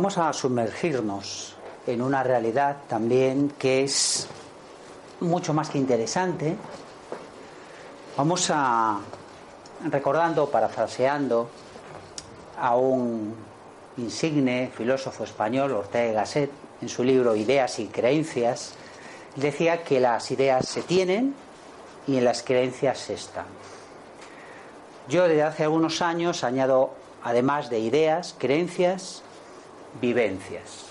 vamos a sumergirnos en una realidad también que es mucho más que interesante. Vamos a, recordando, parafraseando a un insigne filósofo español, Ortega Gasset, en su libro Ideas y Creencias, decía que las ideas se tienen y en las creencias se están. Yo desde hace algunos años añado, además de ideas, creencias, vivencias.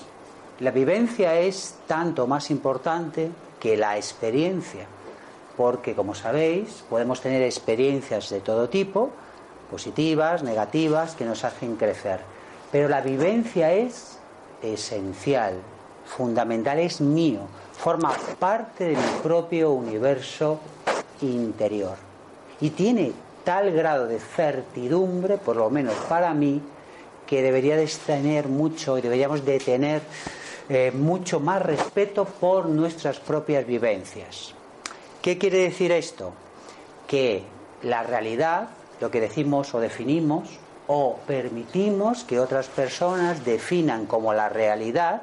La vivencia es tanto más importante que la experiencia, porque como sabéis, podemos tener experiencias de todo tipo, positivas, negativas, que nos hacen crecer. Pero la vivencia es esencial, fundamental, es mío, forma parte de mi propio universo interior. Y tiene tal grado de certidumbre, por lo menos para mí, que debería de tener mucho y deberíamos de tener eh, mucho más respeto por nuestras propias vivencias. ¿Qué quiere decir esto? Que la realidad, lo que decimos o definimos, o permitimos que otras personas definan como la realidad,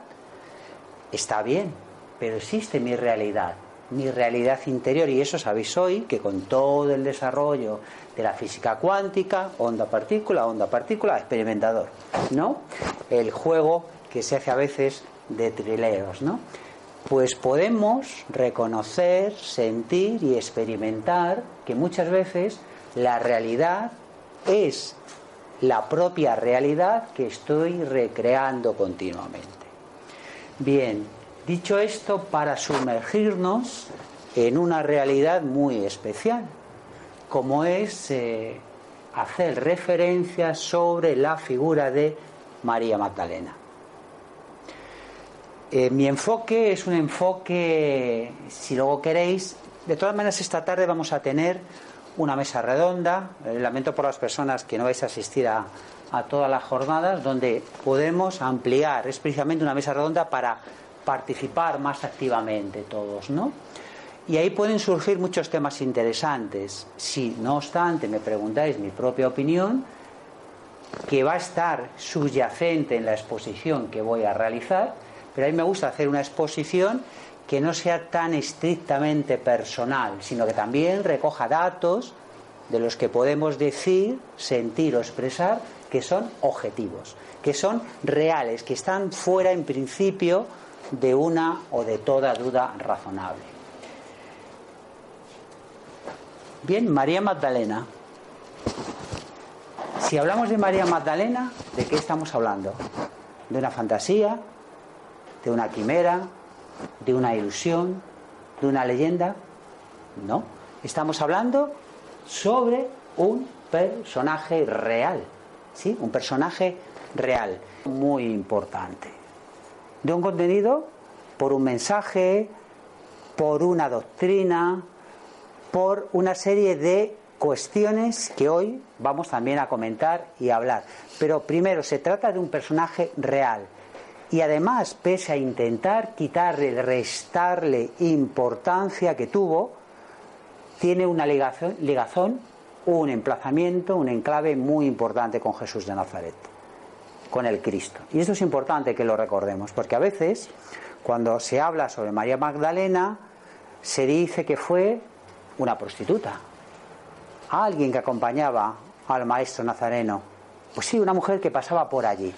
está bien, pero existe mi realidad, mi realidad interior, y eso sabéis hoy que con todo el desarrollo de la física cuántica, onda partícula, onda partícula, experimentador, ¿no? El juego que se hace a veces de trileros, ¿no? Pues podemos reconocer, sentir y experimentar que muchas veces la realidad es la propia realidad que estoy recreando continuamente. Bien, dicho esto, para sumergirnos en una realidad muy especial, como es eh, hacer referencia sobre la figura de María Magdalena. Eh, mi enfoque es un enfoque, si luego queréis, de todas maneras esta tarde vamos a tener una mesa redonda, eh, lamento por las personas que no vais a asistir a, a todas las jornadas, donde podemos ampliar, es precisamente una mesa redonda para participar más activamente todos, ¿no? Y ahí pueden surgir muchos temas interesantes. Si, no obstante, me preguntáis mi propia opinión, que va a estar subyacente en la exposición que voy a realizar, pero a mí me gusta hacer una exposición que no sea tan estrictamente personal, sino que también recoja datos de los que podemos decir, sentir o expresar que son objetivos, que son reales, que están fuera en principio de una o de toda duda razonable. Bien, María Magdalena. Si hablamos de María Magdalena, ¿de qué estamos hablando? ¿De una fantasía? ¿De una quimera? ¿De una ilusión? ¿De una leyenda? No. Estamos hablando sobre un personaje real. ¿Sí? Un personaje real. Muy importante. De un contenido por un mensaje, por una doctrina, por una serie de cuestiones que hoy vamos también a comentar y hablar. Pero primero, se trata de un personaje real. Y además, pese a intentar quitarle, restarle importancia que tuvo, tiene una ligazón, un emplazamiento, un enclave muy importante con Jesús de Nazaret, con el Cristo. Y esto es importante que lo recordemos, porque a veces, cuando se habla sobre María Magdalena, se dice que fue una prostituta, alguien que acompañaba al maestro nazareno. Pues sí, una mujer que pasaba por allí.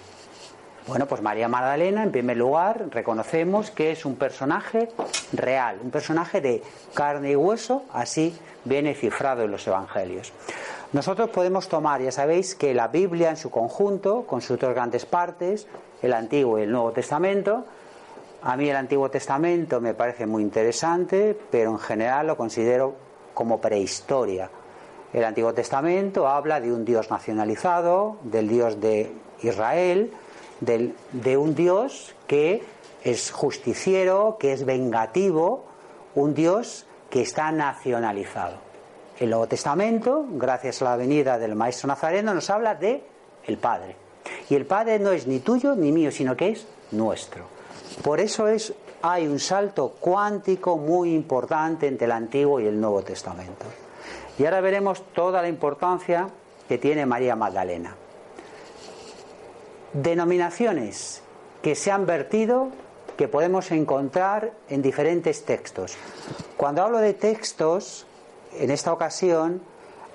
Bueno, pues María Magdalena, en primer lugar, reconocemos que es un personaje real, un personaje de carne y hueso, así viene cifrado en los evangelios. Nosotros podemos tomar, ya sabéis, que la Biblia en su conjunto, con sus dos grandes partes, el Antiguo y el Nuevo Testamento, a mí el Antiguo Testamento me parece muy interesante, pero en general lo considero como prehistoria. El Antiguo Testamento habla de un Dios nacionalizado, del Dios de Israel, de un Dios que es justiciero, que es vengativo, un Dios que está nacionalizado. El Nuevo Testamento, gracias a la venida del Maestro Nazareno, nos habla de el Padre. Y el Padre no es ni tuyo ni mío, sino que es nuestro. Por eso es hay un salto cuántico muy importante entre el Antiguo y el Nuevo Testamento. Y ahora veremos toda la importancia que tiene María Magdalena. Denominaciones que se han vertido que podemos encontrar en diferentes textos. Cuando hablo de textos, en esta ocasión,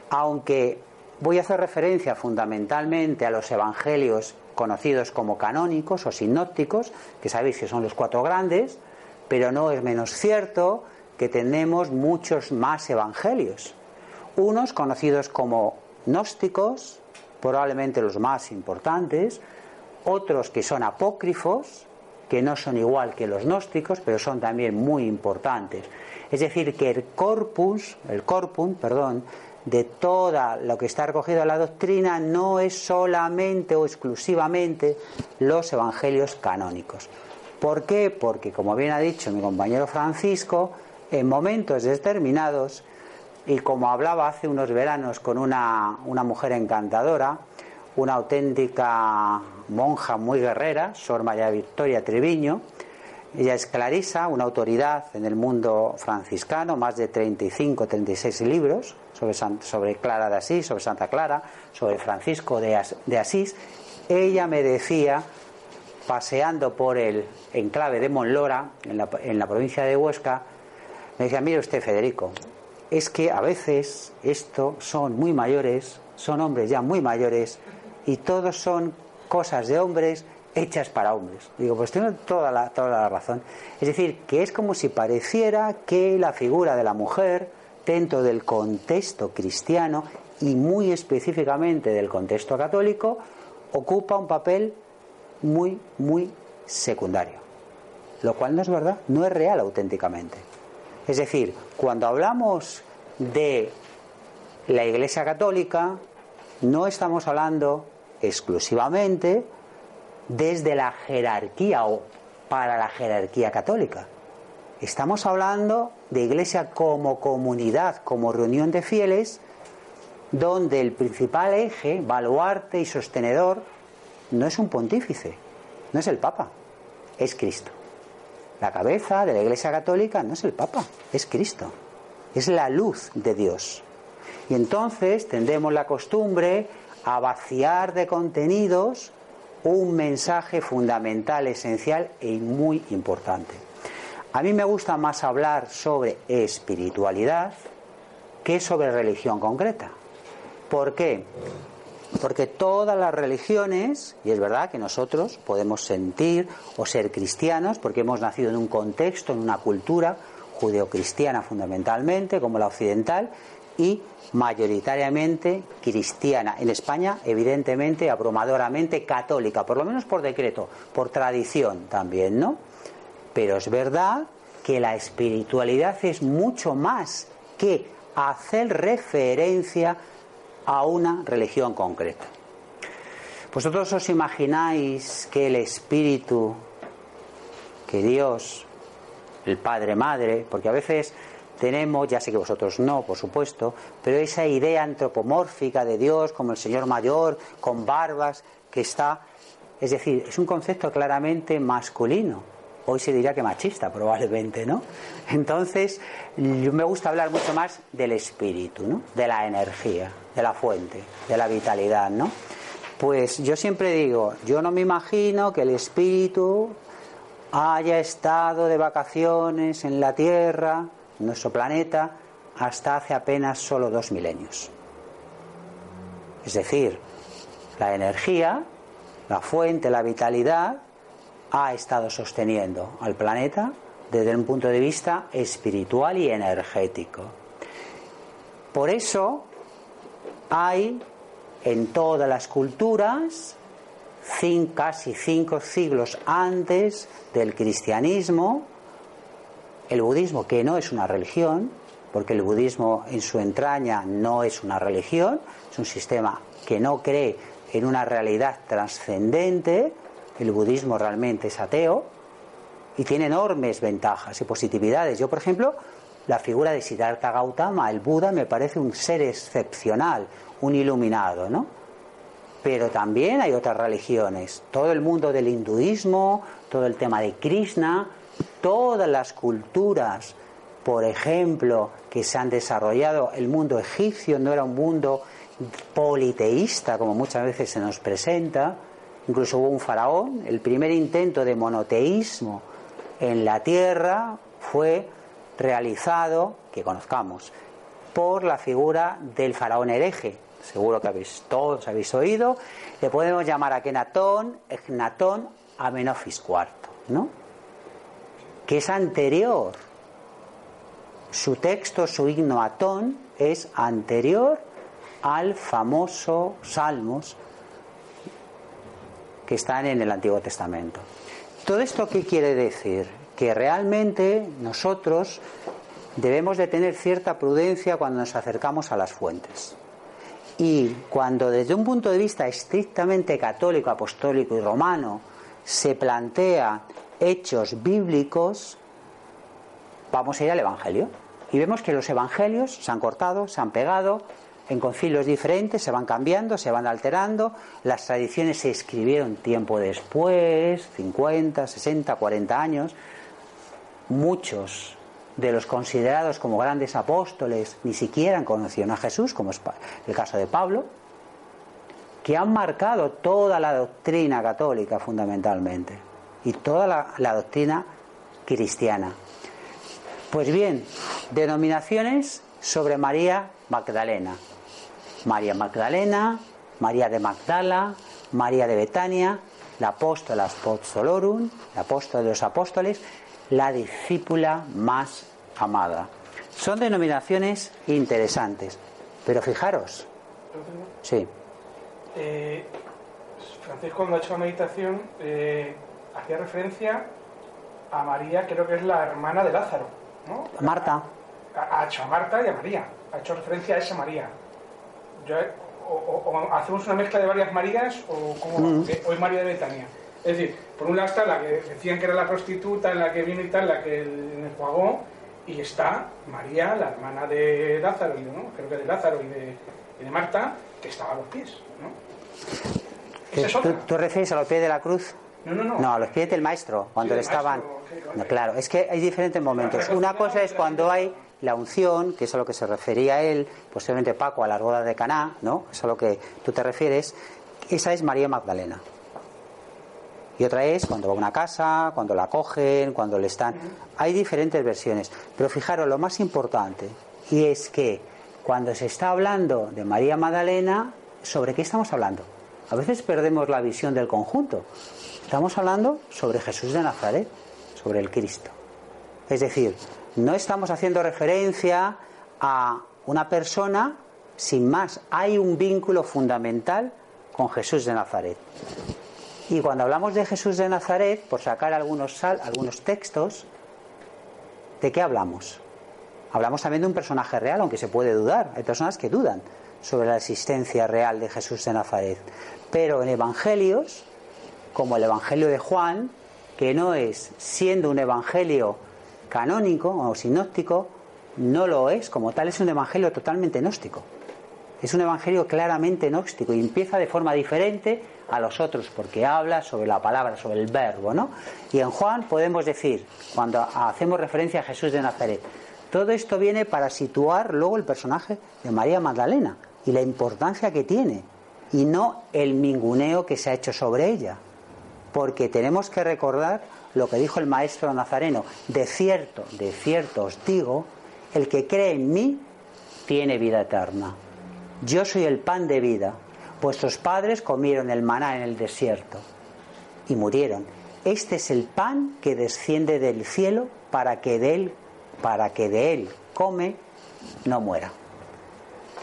aunque voy a hacer referencia fundamentalmente a los evangelios conocidos como canónicos o sinópticos, que sabéis que son los cuatro grandes, pero no es menos cierto que tenemos muchos más evangelios. Unos conocidos como gnósticos, probablemente los más importantes, otros que son apócrifos, que no son igual que los gnósticos, pero son también muy importantes. Es decir, que el corpus, el corpus, perdón, de toda lo que está recogido en la doctrina no es solamente o exclusivamente los evangelios canónicos. ¿Por qué? Porque, como bien ha dicho mi compañero Francisco, en momentos determinados, y como hablaba hace unos veranos con una, una mujer encantadora, una auténtica monja muy guerrera, Sor María Victoria Treviño, ella es clarisa, una autoridad en el mundo franciscano, más de 35, 36 libros sobre, sobre Clara de Asís, sobre Santa Clara, sobre Francisco de, Asís. Ella me decía, paseando por el enclave de Monlora, en la, en la provincia de Huesca, me decía, mire usted Federico, es que a veces esto son muy mayores, son hombres ya muy mayores, y todos son cosas de hombres hechas para hombres. Digo, pues tiene toda la, toda la razón. Es decir, que es como si pareciera que la figura de la mujer, dentro del contexto cristiano y muy específicamente del contexto católico, ocupa un papel muy, muy secundario. Lo cual no es verdad, no es real auténticamente. Es decir, cuando hablamos de la Iglesia Católica, no estamos hablando exclusivamente desde la jerarquía o para la jerarquía católica. Estamos hablando de iglesia como comunidad, como reunión de fieles, donde el principal eje, baluarte y sostenedor no es un pontífice, no es el Papa, es Cristo. La cabeza de la Iglesia Católica no es el Papa, es Cristo, es la luz de Dios. Y entonces tendremos la costumbre a vaciar de contenidos un mensaje fundamental, esencial y muy importante. A mí me gusta más hablar sobre espiritualidad que sobre religión concreta. ¿Por qué? Porque todas las religiones, y es verdad que nosotros podemos sentir o ser cristianos, porque hemos nacido en un contexto, en una cultura judeocristiana fundamentalmente, como la occidental, y mayoritariamente cristiana. En España, evidentemente, abrumadoramente católica, por lo menos por decreto, por tradición también, ¿no? Pero es verdad que la espiritualidad es mucho más que hacer referencia a una religión concreta. ¿Vosotros os imagináis que el espíritu, que Dios, el Padre Madre, porque a veces tenemos, ya sé que vosotros no, por supuesto, pero esa idea antropomórfica de Dios como el Señor mayor, con barbas, que está, es decir, es un concepto claramente masculino. Hoy se diría que machista, probablemente, ¿no? Entonces, me gusta hablar mucho más del espíritu, ¿no? De la energía, de la fuente, de la vitalidad, ¿no? Pues yo siempre digo, yo no me imagino que el espíritu haya estado de vacaciones en la tierra, nuestro planeta hasta hace apenas solo dos milenios. Es decir, la energía, la fuente, la vitalidad, ha estado sosteniendo al planeta desde un punto de vista espiritual y energético. Por eso hay en todas las culturas, casi cinco siglos antes del cristianismo, el budismo, que no es una religión, porque el budismo en su entraña no es una religión, es un sistema que no cree en una realidad trascendente, el budismo realmente es ateo y tiene enormes ventajas y positividades. Yo, por ejemplo, la figura de Siddhartha Gautama, el Buda, me parece un ser excepcional, un iluminado, ¿no? Pero también hay otras religiones, todo el mundo del hinduismo, todo el tema de Krishna, todas las culturas, por ejemplo, que se han desarrollado, el mundo egipcio no era un mundo politeísta como muchas veces se nos presenta, incluso hubo un faraón, el primer intento de monoteísmo en la tierra fue realizado, que conozcamos, por la figura del faraón hereje. Seguro que habéis, todos habéis oído. Le podemos llamar a Kenatón, Egnatón, Amenofis IV, ¿no? Que es anterior. Su texto, su himno Atón, es anterior al famoso Salmos que están en el Antiguo Testamento. ¿Todo esto qué quiere decir? Que realmente nosotros debemos de tener cierta prudencia cuando nos acercamos a las fuentes. Y cuando desde un punto de vista estrictamente católico, apostólico y romano se plantea hechos bíblicos, vamos a ir al Evangelio. Y vemos que los Evangelios se han cortado, se han pegado, en concilios diferentes, se van cambiando, se van alterando, las tradiciones se escribieron tiempo después, 50, 60, 40 años, muchos de los considerados como grandes apóstoles ni siquiera conocido a Jesús, como es el caso de Pablo, que han marcado toda la doctrina católica fundamentalmente y toda la, la doctrina cristiana. Pues bien, denominaciones sobre María Magdalena. María Magdalena, María de Magdala, María de Betania, la apóstola apostolorum, la apóstol de los apóstoles, la discípula más amada. Son denominaciones interesantes, pero fijaros. Sí. Eh, Francisco, cuando ha hecho la meditación, eh, hacía referencia a María, creo que es la hermana de Lázaro, ¿no? Marta. Ha hecho a Marta y a María. Ha hecho referencia a esa María o, hacemos una mezcla de varias Marías o como mm. hoy María de Betania. Es decir, por un lado está la que decían que era la prostituta, la que vino y tal, la que me enjuagó, y está María, la hermana de Lázaro, ¿no? creo que de Lázaro y de, de Marta, que estaba a los pies. ¿no? Eh, ¿Tú, ¿Tú, refieres a los pies de la cruz? No, no, no. No, a los pies del maestro, cuando le estaban. claro, es que hay diferentes momentos. Una cosa es cuando hay la unción, que es a lo que se refería él, posiblemente Paco a la boda de Caná, ¿no? Es a lo que tú te refieres. Esa es María Magdalena. Y otra es cuando va a una casa, cuando la cogen, cuando le están. Hay diferentes versiones. Pero fijaros, lo más importante, y es que cuando se está hablando de María Magdalena, ¿sobre qué estamos hablando? A veces perdemos la visión del conjunto. Estamos hablando sobre Jesús de Nazaret, sobre el Cristo. Es decir, no estamos haciendo referencia a una persona sin más. Hay un vínculo fundamental con Jesús de Nazaret. Y cuando hablamos de Jesús de Nazaret, por sacar algunos, algunos textos, ¿de qué hablamos? Hablamos también de un personaje real, aunque se puede dudar. Hay personas que dudan sobre la existencia real de Jesús de Nazaret. Pero en evangelios, como el Evangelio de Juan, que no es siendo un evangelio canónico o sinóptico no lo es, como tal es un evangelio totalmente gnóstico. Es un evangelio claramente gnóstico y empieza de forma diferente a los otros porque habla sobre la palabra, sobre el verbo, ¿no? Y en Juan podemos decir, cuando hacemos referencia a Jesús de Nazaret, todo esto viene para situar luego el personaje de María Magdalena y la importancia que tiene y no el minguneo que se ha hecho sobre ella. Porque tenemos que recordar lo que dijo el maestro nazareno, de cierto, de cierto os digo, el que cree en mí tiene vida eterna. Yo soy el pan de vida. Vuestros padres comieron el maná en el desierto y murieron. Este es el pan que desciende del cielo para que de él, para que de él come, no muera.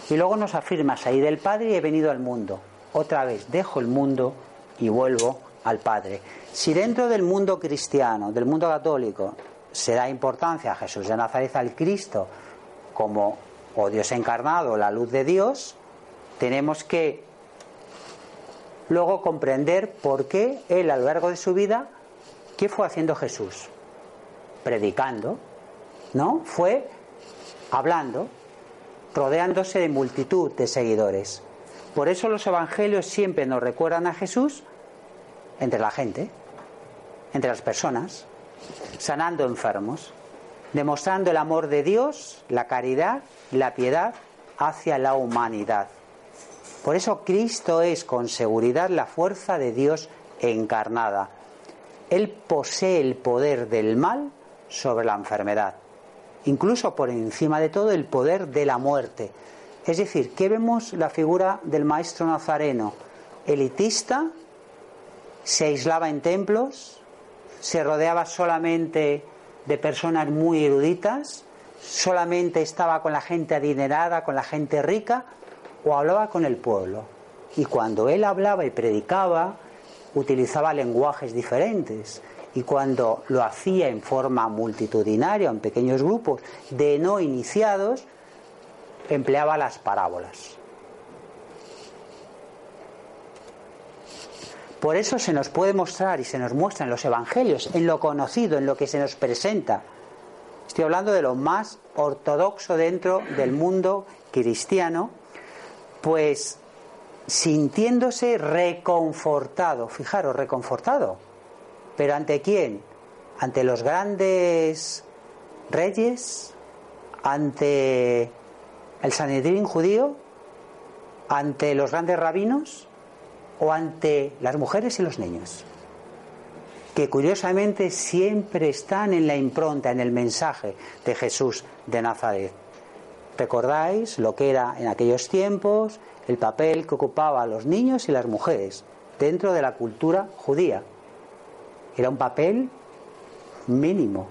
Y luego nos afirma, salí del Padre y he venido al mundo. Otra vez dejo el mundo y vuelvo al Padre. Si dentro del mundo cristiano, del mundo católico, se da importancia a Jesús de Nazaret, al Cristo, como o Dios encarnado, la luz de Dios, tenemos que luego comprender por qué Él a lo largo de su vida, ¿qué fue haciendo Jesús? Predicando, ¿no? Fue hablando, rodeándose de multitud de seguidores. Por eso los evangelios siempre nos recuerdan a Jesús entre la gente, entre las personas, sanando enfermos, demostrando el amor de Dios, la caridad, la piedad hacia la humanidad. Por eso Cristo es con seguridad la fuerza de Dios encarnada. Él posee el poder del mal sobre la enfermedad, incluso por encima de todo el poder de la muerte. Es decir, ¿qué vemos la figura del maestro nazareno? Elitista, se aislaba en templos, se rodeaba solamente de personas muy eruditas, solamente estaba con la gente adinerada, con la gente rica, o hablaba con el pueblo. Y cuando él hablaba y predicaba, utilizaba lenguajes diferentes. Y cuando lo hacía en forma multitudinaria, en pequeños grupos de no iniciados, empleaba las parábolas. Por eso se nos puede mostrar y se nos muestra en los evangelios, en lo conocido, en lo que se nos presenta. Estoy hablando de lo más ortodoxo dentro del mundo cristiano, pues sintiéndose reconfortado, fijaros, reconfortado. ¿Pero ante quién? ¿Ante los grandes reyes? ¿Ante el Sanedrín judío? ¿Ante los grandes rabinos? ¿O ante las mujeres y los niños? que curiosamente siempre están en la impronta, en el mensaje de Jesús de Nazaret. ¿Recordáis lo que era en aquellos tiempos el papel que ocupaba los niños y las mujeres dentro de la cultura judía? Era un papel mínimo,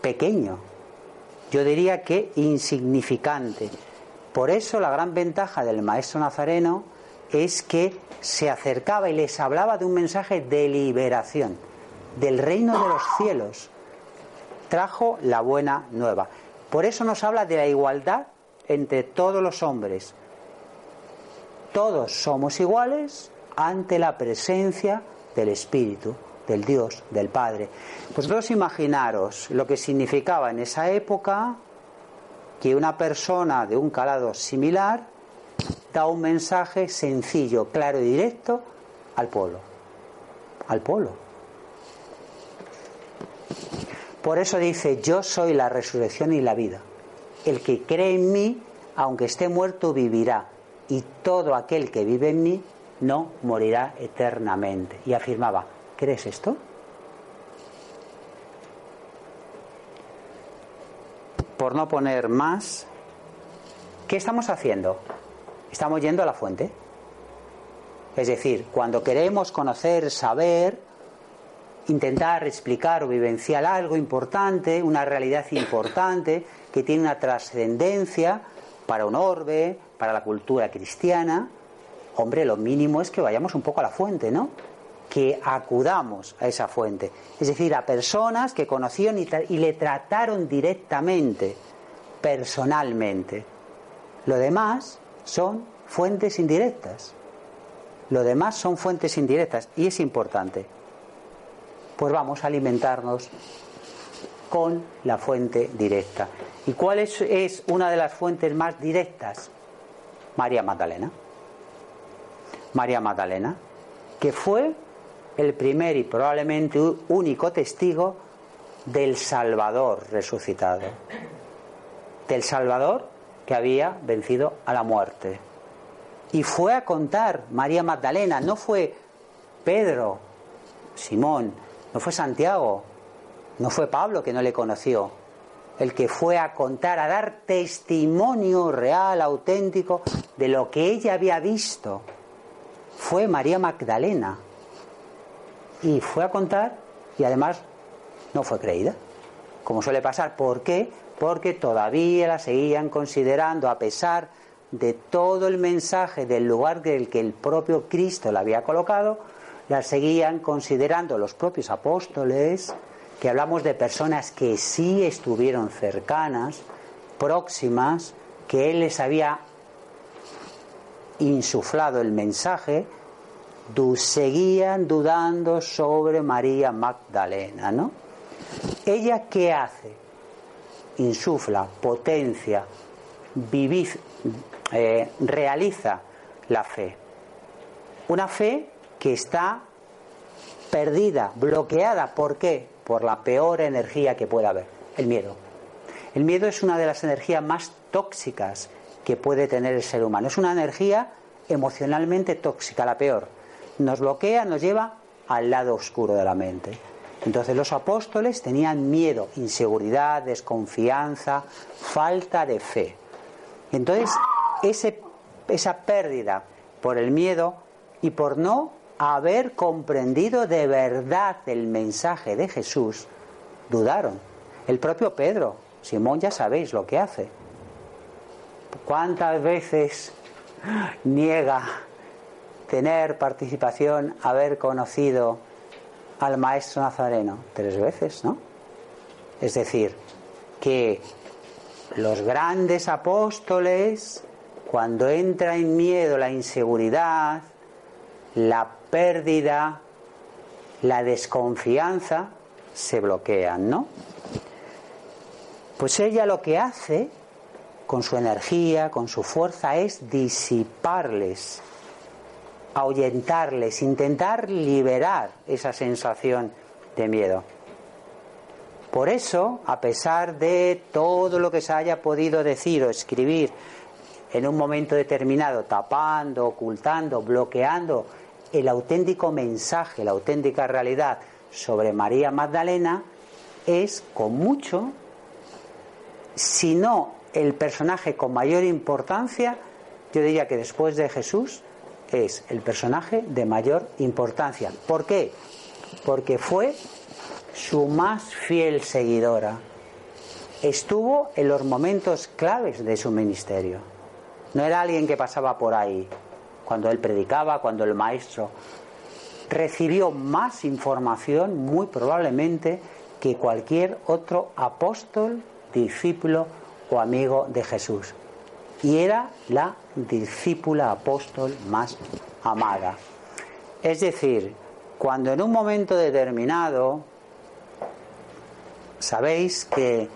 pequeño, yo diría que insignificante. Por eso la gran ventaja del maestro nazareno es que se acercaba y les hablaba de un mensaje de liberación, del reino de los cielos. Trajo la buena nueva. Por eso nos habla de la igualdad entre todos los hombres. Todos somos iguales ante la presencia del Espíritu, del Dios, del Padre. Vosotros imaginaros lo que significaba en esa época que una persona de un calado similar da un mensaje sencillo, claro y directo al pueblo. Al pueblo. Por eso dice, yo soy la resurrección y la vida. El que cree en mí, aunque esté muerto, vivirá. Y todo aquel que vive en mí no morirá eternamente. Y afirmaba, ¿crees esto? Por no poner más, ¿qué estamos haciendo? Estamos yendo a la fuente. Es decir, cuando queremos conocer, saber, intentar explicar o vivenciar algo importante, una realidad importante que tiene una trascendencia para un orbe, para la cultura cristiana, hombre, lo mínimo es que vayamos un poco a la fuente, ¿no? Que acudamos a esa fuente. Es decir, a personas que conocieron y, y le trataron directamente, personalmente. Lo demás son fuentes indirectas. Lo demás son fuentes indirectas y es importante pues vamos a alimentarnos con la fuente directa. ¿Y cuál es, una de las fuentes más directas? María Magdalena. María Magdalena, que fue el primer y probablemente único testigo del Salvador resucitado. Del Salvador que había vencido a la muerte. Y fue a contar María Magdalena, no fue Pedro, Simón, no fue Santiago, no fue Pablo que no le conoció. El que fue a contar, a dar testimonio real, auténtico de lo que ella había visto, fue María Magdalena. Y fue a contar y además no fue creída. Como suele pasar. ¿Por qué? Porque todavía la seguían considerando, a pesar de todo el mensaje del lugar del que el propio Cristo la había colocado, la seguían considerando los propios apóstoles, que hablamos de personas que sí estuvieron cercanas, próximas, que Él les había insuflado el mensaje, seguían dudando sobre María Magdalena, ¿no? ¿Ella qué hace? Insufla, potencia, eh, realiza la fe. Una fe que está perdida, bloqueada. ¿Por qué? Por la peor energía que pueda haber, el miedo. El miedo es una de las energías más tóxicas que puede tener el ser humano. Es una energía emocionalmente tóxica, la peor. Nos bloquea, nos lleva al lado oscuro de la mente. Entonces los apóstoles tenían miedo, inseguridad, desconfianza, falta de fe. Entonces ese, esa pérdida por el miedo y por no haber comprendido de verdad el mensaje de Jesús, dudaron. El propio Pedro, Simón ya sabéis lo que hace. ¿Cuántas veces niega tener participación, haber conocido al maestro nazareno? Tres veces, ¿no? Es decir, que los grandes apóstoles, cuando entra en miedo la inseguridad, la pérdida, la desconfianza, se bloquean, ¿no? Pues ella lo que hace con su energía, con su fuerza, es disiparles, ahuyentarles, intentar liberar esa sensación de miedo. Por eso, a pesar de todo lo que se haya podido decir o escribir en un momento determinado, tapando, ocultando, bloqueando el auténtico mensaje, la auténtica realidad sobre María Magdalena, es con mucho si no el personaje con mayor importancia, yo diría que después de Jesús es el personaje de mayor importancia. ¿Por qué? Porque fue su más fiel seguidora. Estuvo en los momentos claves de su ministerio. No era alguien que pasaba por ahí, cuando él predicaba, cuando el maestro recibió más información, muy probablemente, que cualquier otro apóstol discípulo o amigo de Jesús. Y era la discípula apóstol más amada. Es decir, cuando en un momento determinado, sabéis que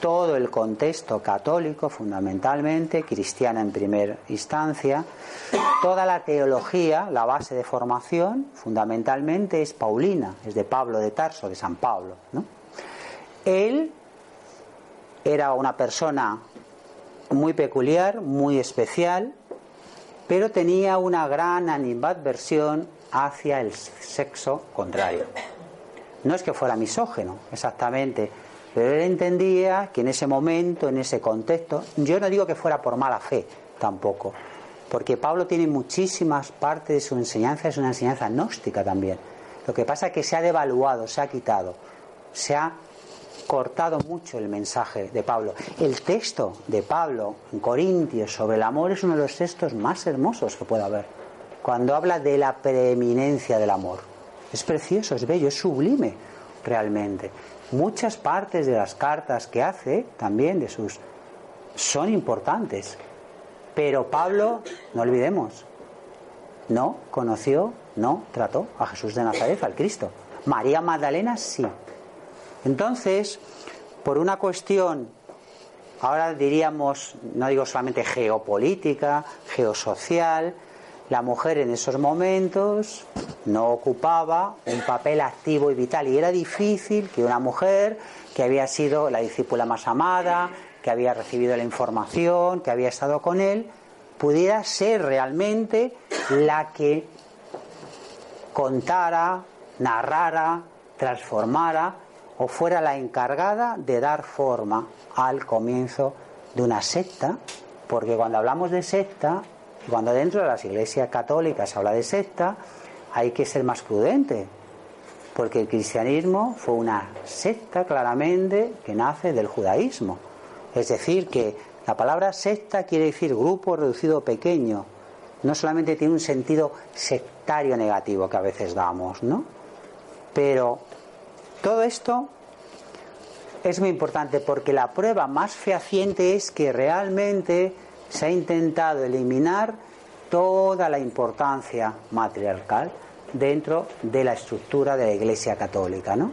todo el contexto católico, fundamentalmente, cristiana en primera instancia, toda la teología, la base de formación, fundamentalmente es paulina, es de Pablo de Tarso, de San Pablo. ¿no? Él era una persona muy peculiar, muy especial, pero tenía una gran animadversión hacia el sexo contrario. No es que fuera misógeno, exactamente, pero él entendía que en ese momento, en ese contexto, yo no digo que fuera por mala fe tampoco, porque Pablo tiene muchísimas partes de su enseñanza, es una enseñanza gnóstica también. Lo que pasa es que se ha devaluado, se ha quitado, se ha cortado mucho el mensaje de Pablo. El texto de Pablo en Corintios sobre el amor es uno de los textos más hermosos que puede haber. Cuando habla de la preeminencia del amor. Es precioso, es bello, es sublime realmente. Muchas partes de las cartas que hace, también de sus, son importantes. Pero Pablo, no olvidemos, no conoció, no trató a Jesús de Nazaret, al Cristo. María Magdalena sí, entonces, por una cuestión, ahora diríamos, no digo solamente geopolítica, geosocial, la mujer en esos momentos no ocupaba un papel activo y vital. Y era difícil que una mujer que había sido la discípula más amada, que había recibido la información, que había estado con él, pudiera ser realmente la que contara, narrara, transformara o fuera la encargada de dar forma al comienzo de una secta, porque cuando hablamos de secta, cuando dentro de las iglesias católicas se habla de secta, hay que ser más prudente, porque el cristianismo fue una secta claramente que nace del judaísmo. Es decir, que la palabra secta quiere decir grupo reducido pequeño, no solamente tiene un sentido sectario negativo que a veces damos, ¿no? Pero todo esto es muy importante porque la prueba más fehaciente es que realmente se ha intentado eliminar toda la importancia matriarcal dentro de la estructura de la Iglesia Católica, ¿no?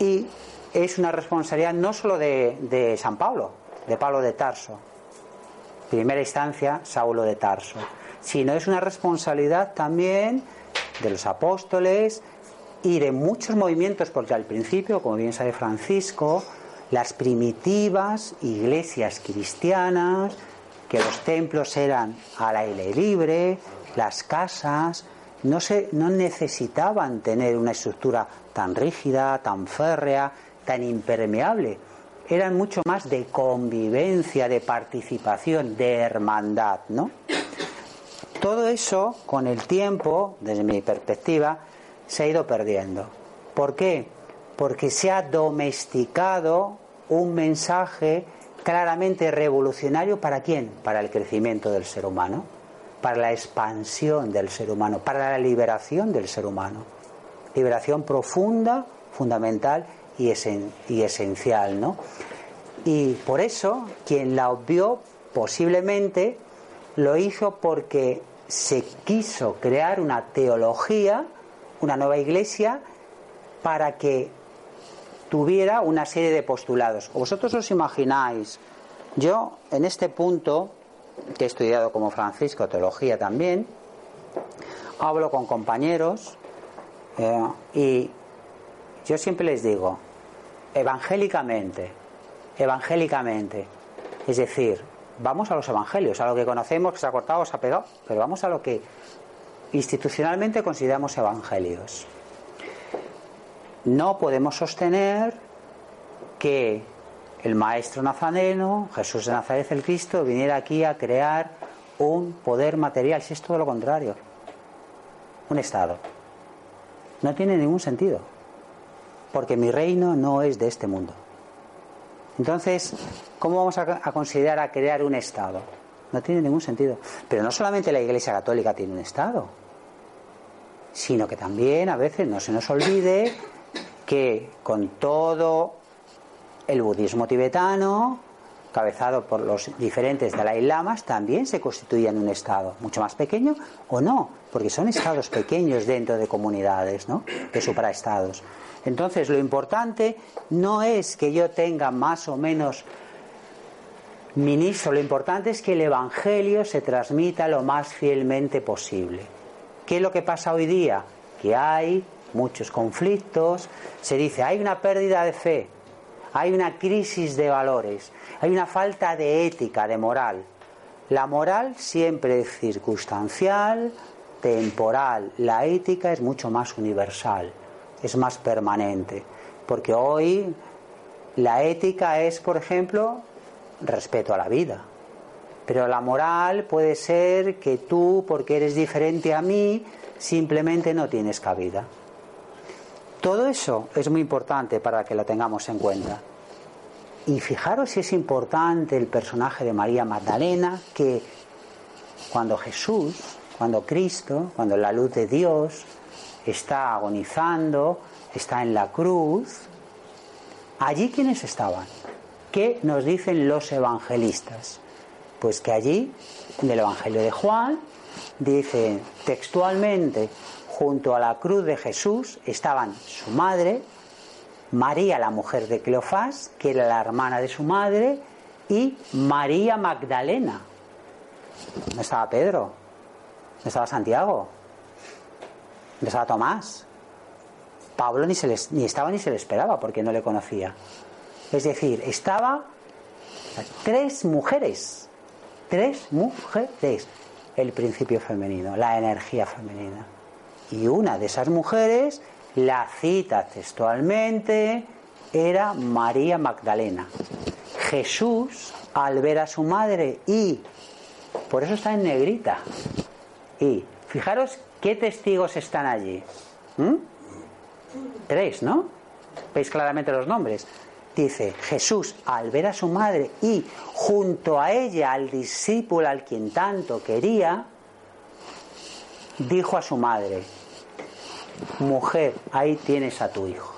Y es una responsabilidad no solo de, de San Pablo, de Pablo de Tarso, primera instancia Saulo de Tarso, sino es una responsabilidad también de los apóstoles, y de muchos movimientos, porque al principio, como bien sabe Francisco, las primitivas iglesias cristianas que los templos eran al aire libre, las casas no, se, no necesitaban tener una estructura tan rígida, tan férrea, tan impermeable. Eran mucho más de convivencia, de participación, de hermandad, ¿no? Todo eso, con el tiempo, desde mi perspectiva, se ha ido perdiendo. ¿Por qué? Porque se ha domesticado un mensaje claramente revolucionario para quién? Para el crecimiento del ser humano, para la expansión del ser humano, para la liberación del ser humano. Liberación profunda, fundamental y, y esencial, ¿no? Y por eso quien la obvió posiblemente lo hizo porque se quiso crear una teología, una nueva iglesia, para que tuviera una serie de postulados. ¿Vosotros os imagináis? Yo, en este punto, que he estudiado como Francisco teología también, hablo con compañeros eh, y yo siempre les digo, evangélicamente, evangélicamente, es decir, vamos a los evangelios, a lo que conocemos, que se ha cortado, se ha pegado, pero vamos a lo que institucionalmente consideramos evangelios. No podemos sostener que el maestro nazareno, Jesús de Nazaret el Cristo, viniera aquí a crear un poder material, si es todo lo contrario, un Estado. No tiene ningún sentido, porque mi reino no es de este mundo. Entonces, ¿cómo vamos a, considerar a crear un Estado? No tiene ningún sentido. Pero no solamente la Iglesia Católica tiene un Estado, sino que también a veces no se nos olvide que con todo el budismo tibetano, cabezado por los diferentes Dalai Lamas, también se constituyen un Estado, mucho más pequeño o no, porque son estados pequeños dentro de comunidades, ¿no? de supraestados. Entonces, lo importante no es que yo tenga más o menos ministro, lo importante es que el Evangelio se transmita lo más fielmente posible. ¿Qué es lo que pasa hoy día? Que hay muchos conflictos, se dice hay una pérdida de fe, hay una crisis de valores, hay una falta de ética, de moral. La moral siempre es circunstancial, temporal, la ética es mucho más universal, es más permanente, porque hoy la ética es, por ejemplo, respeto a la vida. Pero la moral puede ser que tú, porque eres diferente a mí, simplemente no tienes cabida. Todo eso es muy importante para que lo tengamos en cuenta. Y fijaros si es importante el personaje de María Magdalena, que cuando Jesús, cuando Cristo, cuando la luz de Dios está agonizando, está en la cruz, allí quienes estaban. ¿Qué nos dicen los evangelistas? Pues que allí, en el Evangelio de Juan, dice textualmente, junto a la cruz de Jesús estaban su madre, María la mujer de Cleofás, que era la hermana de su madre, y María Magdalena. ¿Dónde estaba Pedro? ¿Dónde estaba Santiago? ¿Dónde estaba Tomás? Pablo ni, se les, ni estaba ni se le esperaba porque no le conocía. Es decir, estaba tres mujeres, tres mujeres, el principio femenino, la energía femenina. Y una de esas mujeres, la cita textualmente, era María Magdalena. Jesús, al ver a su madre y, por eso está en negrita, y fijaros qué testigos están allí. ¿Mm? Tres, ¿no? Veis claramente los nombres. Dice, Jesús, al ver a su madre y junto a ella al discípulo al quien tanto quería, dijo a su madre, mujer, ahí tienes a tu hijo.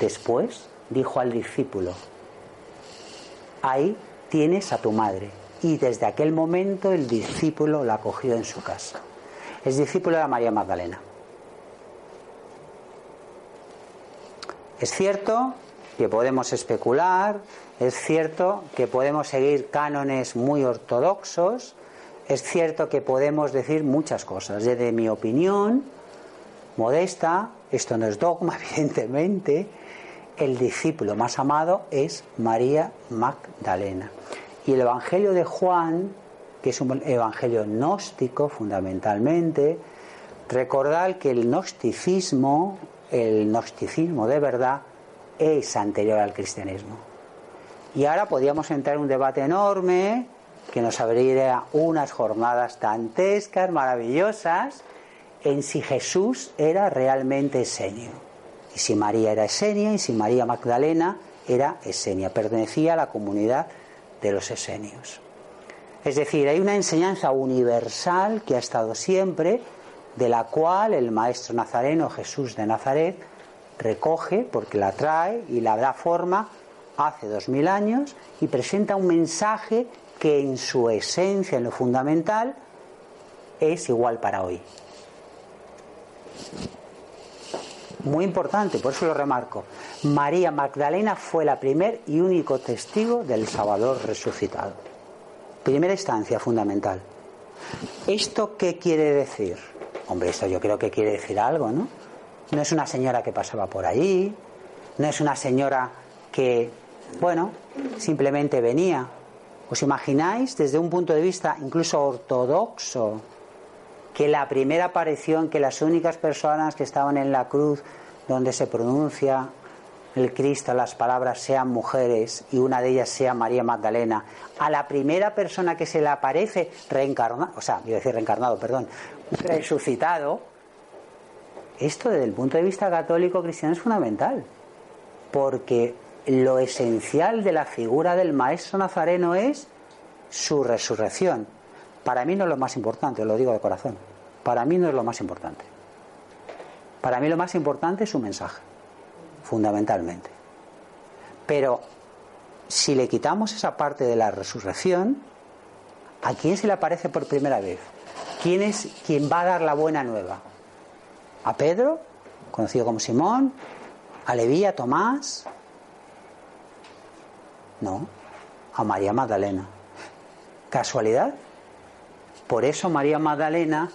Después dijo al discípulo, ahí tienes a tu madre. Y desde aquel momento el discípulo la acogió en su casa. Es discípulo de María Magdalena. Es cierto que podemos especular, es cierto que podemos seguir cánones muy ortodoxos, es cierto que podemos decir muchas cosas. Desde mi opinión, modesta, esto no es dogma, evidentemente, el discípulo más amado es María Magdalena. Y el Evangelio de Juan, que es un evangelio gnóstico fundamentalmente, recordad que el gnosticismo, el gnosticismo de verdad, es anterior al cristianismo. Y ahora podríamos entrar en un debate enorme que nos abriría unas jornadas dantescas, maravillosas, en si Jesús era realmente esenio. Y si María era esenia y si María Magdalena era esenia, pertenecía a la comunidad de los esenios. Es decir, hay una enseñanza universal que ha estado siempre, de la cual el maestro nazareno Jesús de Nazaret recoge, porque la trae y la da forma hace dos mil años y presenta un mensaje que en su esencia, en lo fundamental, es igual para hoy. Muy importante, por eso lo remarco. María Magdalena fue la primer y único testigo del Salvador resucitado. Primera instancia fundamental. ¿Esto qué quiere decir? Hombre, esto yo creo que quiere decir algo, ¿no? No es una señora que pasaba por ahí, no es una señora que, bueno, simplemente venía. ¿Os imagináis desde un punto de vista incluso ortodoxo que la primera aparición, que las únicas personas que estaban en la cruz donde se pronuncia el Cristo, las palabras sean mujeres y una de ellas sea María Magdalena, a la primera persona que se le aparece reencarnado, o sea, a decir reencarnado, perdón, resucitado, esto desde el punto de vista católico cristiano es fundamental, porque lo esencial de la figura del maestro nazareno es su resurrección. Para mí no es lo más importante, lo digo de corazón. Para mí no es lo más importante. Para mí lo más importante es su mensaje, fundamentalmente. Pero si le quitamos esa parte de la resurrección, ¿a quién se le aparece por primera vez? ¿Quién es quien va a dar la buena nueva? ¿A Pedro, conocido como Simón? ¿A Leví, a Tomás? No, a María Magdalena. ¿Casualidad? Por eso María Magdalena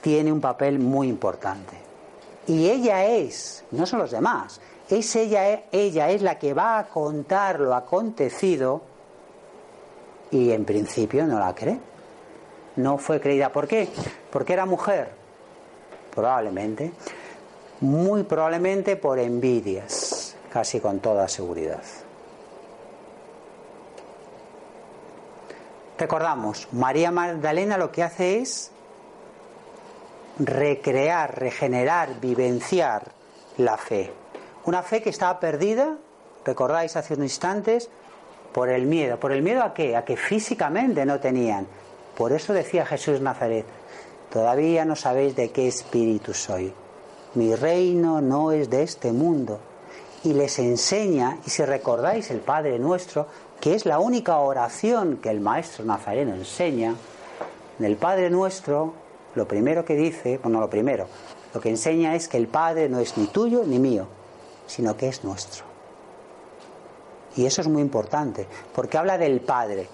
tiene un papel muy importante. Y ella es, no son los demás, es ella, ella es la que va a contar lo acontecido y en principio no la cree. No fue creída. ¿Por qué? Porque era mujer. Probablemente. Muy probablemente por envidias, casi con toda seguridad. Recordamos, María Magdalena lo que hace es recrear, regenerar, vivenciar la fe. Una fe que estaba perdida, recordáis hace unos instantes, por el miedo. ¿Por el miedo a qué? A que físicamente no tenían. Por eso decía Jesús Nazaret, todavía no sabéis de qué espíritu soy. Mi reino no es de este mundo. Y les enseña, y si recordáis el Padre nuestro, que es la única oración que el maestro nazareno enseña, en el Padre Nuestro, lo primero que dice, bueno, lo primero, lo que enseña es que el Padre no es ni tuyo ni mío, sino que es nuestro. Y eso es muy importante, porque habla del Padre.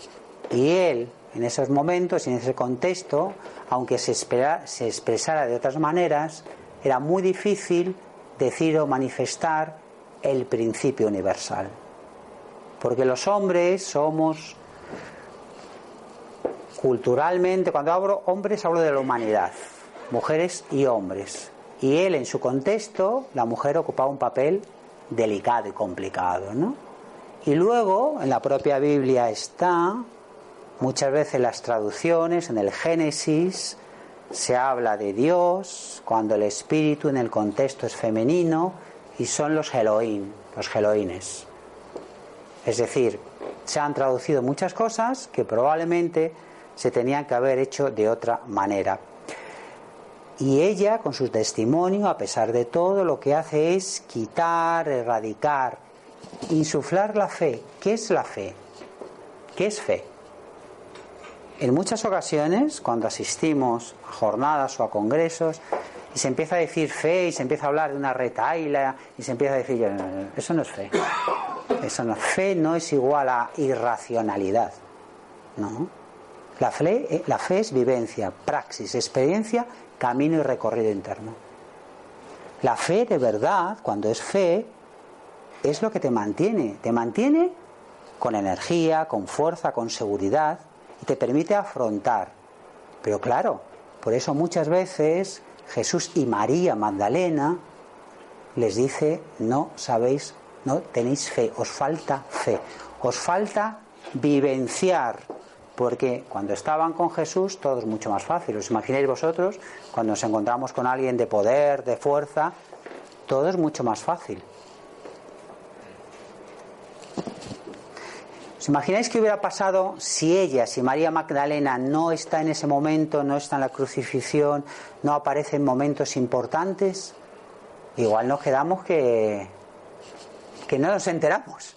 Y Él, en esos momentos en ese contexto, aunque se, expresara de otras maneras, era muy difícil decir o manifestar el principio universal. Porque los hombres somos culturalmente, cuando hablo hombres hablo de la humanidad, mujeres y hombres. Y él en su contexto, la mujer ocupaba un papel delicado y complicado, ¿no? Y luego en la propia Biblia está, muchas veces las traducciones, en el Génesis, se habla de Dios, cuando el espíritu en el contexto es femenino, y son los Elohim, los Elohines. Es decir, se han traducido muchas cosas que probablemente se tenían que haber hecho de otra manera. Y ella, con su testimonio, a pesar de todo, lo que hace es quitar, erradicar, insuflar la fe. ¿Qué es la fe? ¿Qué es fe? En muchas ocasiones, cuando asistimos a jornadas o a congresos, y se empieza a decir fe y se empieza a hablar de una retaila y se empieza a decir, eso no es fe. Eso no, fe no es igual a irracionalidad. No. La fe, eh, la fe es vivencia, praxis, experiencia, camino y recorrido interno. La fe de verdad, cuando es fe, es lo que te mantiene. Te mantiene con energía, con fuerza, con seguridad, y te permite afrontar. Pero claro, por eso muchas veces Jesús y María Magdalena les dice, no sabéis, no tenéis fe, os falta fe, os falta vivenciar, porque cuando estaban con Jesús todo es mucho más fácil. Os imagináis vosotros, cuando nos encontramos con alguien de poder, de fuerza, todo es mucho más fácil. ¿Os imagináis qué hubiera pasado si ella, si María Magdalena no está en ese momento, no está en la crucifixión, no aparece en momentos importantes? Igual nos quedamos que, que no nos enteramos.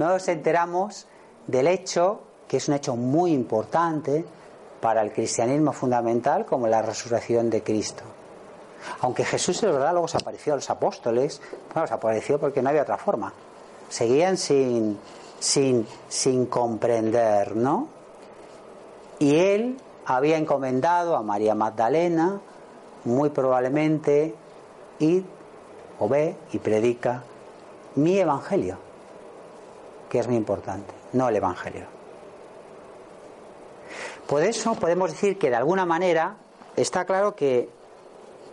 No nos enteramos del hecho, que es un hecho muy importante para el cristianismo fundamental, como la resurrección de Cristo. Aunque Jesús, es verdad, luego se apareció a los apóstoles, bueno, se apareció porque no había otra forma. Seguían sin, sin, sin comprender, ¿no? Y él había encomendado a María Magdalena, muy probablemente, ir o ve y predica mi evangelio, que es muy importante, no el evangelio. Por eso podemos decir que de alguna manera está claro que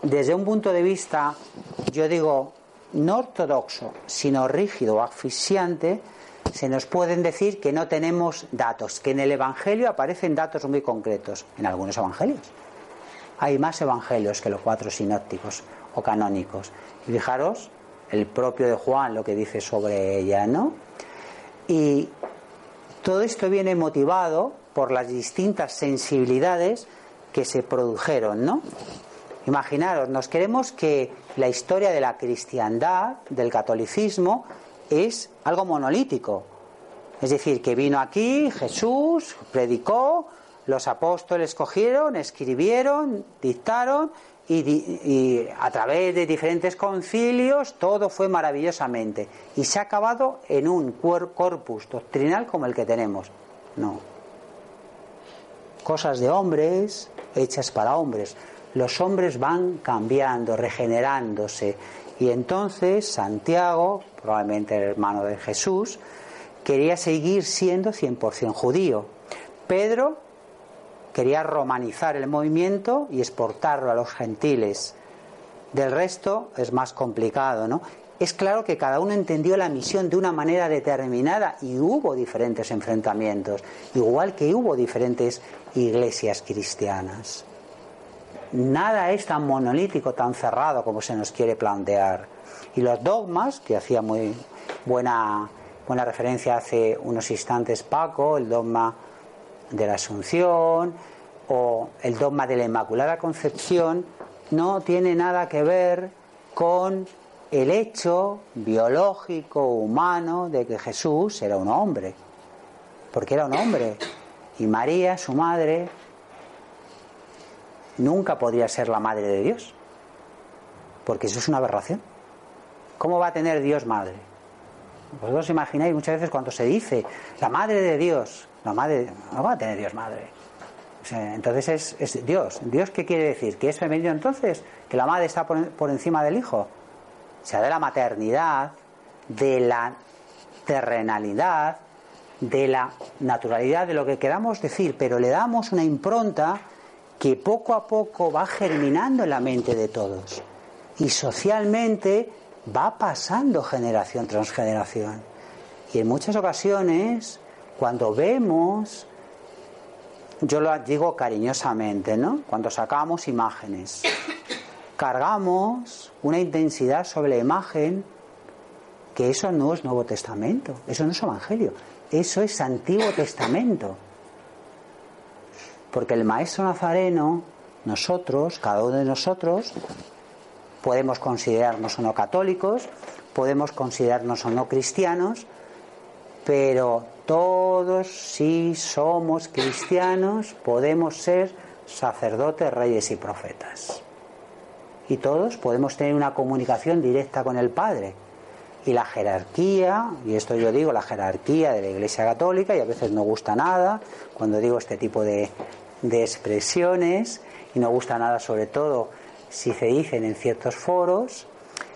desde un punto de vista, yo digo, no ortodoxo, sino rígido asfixiante, se nos pueden decir que no tenemos datos, que en el Evangelio aparecen datos muy concretos, en algunos Evangelios. Hay más Evangelios que los cuatro sinópticos o canónicos. Y fijaros, el propio de Juan lo que dice sobre ella, ¿no? Y todo esto viene motivado por las distintas sensibilidades que se produjeron, ¿no? Imaginaros, nos queremos que la historia de la cristiandad, del catolicismo, es algo monolítico. Es decir, que vino aquí Jesús, predicó, los apóstoles cogieron, escribieron, dictaron y, a través de diferentes concilios todo fue maravillosamente. Y se ha acabado en un corpus doctrinal como el que tenemos. No. Cosas de hombres hechas para hombres. Los hombres van cambiando, regenerándose y entonces Santiago, probablemente el hermano de Jesús, quería seguir siendo 100% judío. Pedro quería romanizar el movimiento y exportarlo a los gentiles. Del resto es más complicado, ¿no? Es claro que cada uno entendió la misión de una manera determinada y hubo diferentes enfrentamientos, igual que hubo diferentes iglesias cristianas nada es tan monolítico, tan cerrado como se nos quiere plantear. Y los dogmas, que hacía muy buena, buena referencia hace unos instantes Paco, el dogma de la Asunción o el dogma de la Inmaculada Concepción, no tiene nada que ver con el hecho biológico, humano, de que Jesús era un hombre. Porque era un hombre. Y María, su madre, nunca podría ser la madre de Dios, porque eso es una aberración. ¿Cómo va a tener Dios madre? Vosotros imagináis muchas veces cuando se dice la madre de Dios, la madre, no va a tener Dios madre. entonces es, Dios. ¿Dios qué quiere decir? ¿Que es femenino entonces? ¿Que la madre está por, por encima del hijo? O sea, de la maternidad, de la terrenalidad, de la naturalidad, de lo que queramos decir, pero le damos una impronta que poco a poco va germinando en la mente de todos y socialmente va pasando generación tras generación. Y en muchas ocasiones, cuando vemos, yo lo digo cariñosamente, ¿no? Cuando sacamos imágenes, cargamos una intensidad sobre la imagen que eso no es Nuevo Testamento, eso no es Evangelio, eso es Antiguo Testamento. Porque el maestro nazareno, nosotros, cada uno de nosotros, podemos considerarnos o no católicos, podemos considerarnos o no cristianos, pero todos si somos cristianos podemos ser sacerdotes, reyes y profetas. Y todos podemos tener una comunicación directa con el Padre. Y la jerarquía, y esto yo digo, la jerarquía de la Iglesia Católica, y a veces no gusta nada cuando digo este tipo de, de expresiones, y no gusta nada sobre todo si se dicen en ciertos foros,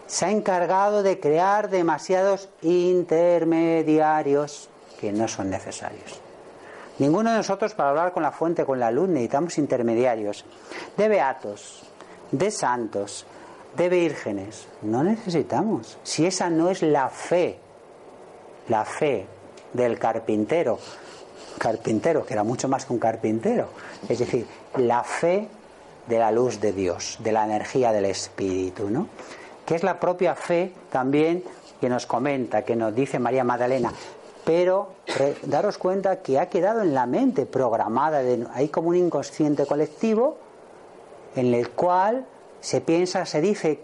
se ha encargado de crear demasiados intermediarios. que no son necesarios. Ninguno de nosotros para hablar con la fuente, con la luz, necesitamos intermediarios. De beatos, de santos, de vírgenes. No necesitamos. Si esa no es la fe, la fe del carpintero, carpintero, que era mucho más que un carpintero, es decir, la fe de la luz de Dios, de la energía del Espíritu, ¿no? Que es la propia fe también que nos comenta, que nos dice María Magdalena, pero daros cuenta que ha quedado en la mente programada, de, hay como un inconsciente colectivo en el cual se piensa, se dice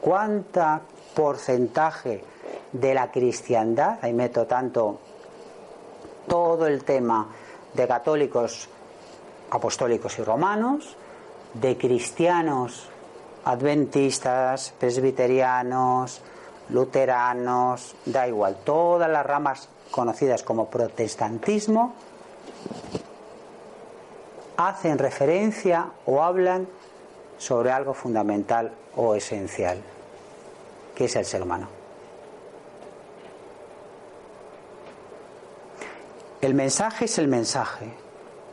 cuánta porcentaje de la cristiandad, ahí meto tanto todo el tema de católicos apostólicos y romanos, de cristianos adventistas, presbiterianos, luteranos, da igual, todas las ramas conocidas como protestantismo, hacen referencia o hablan sobre algo fundamental o esencial, que es el ser humano. El mensaje es el mensaje.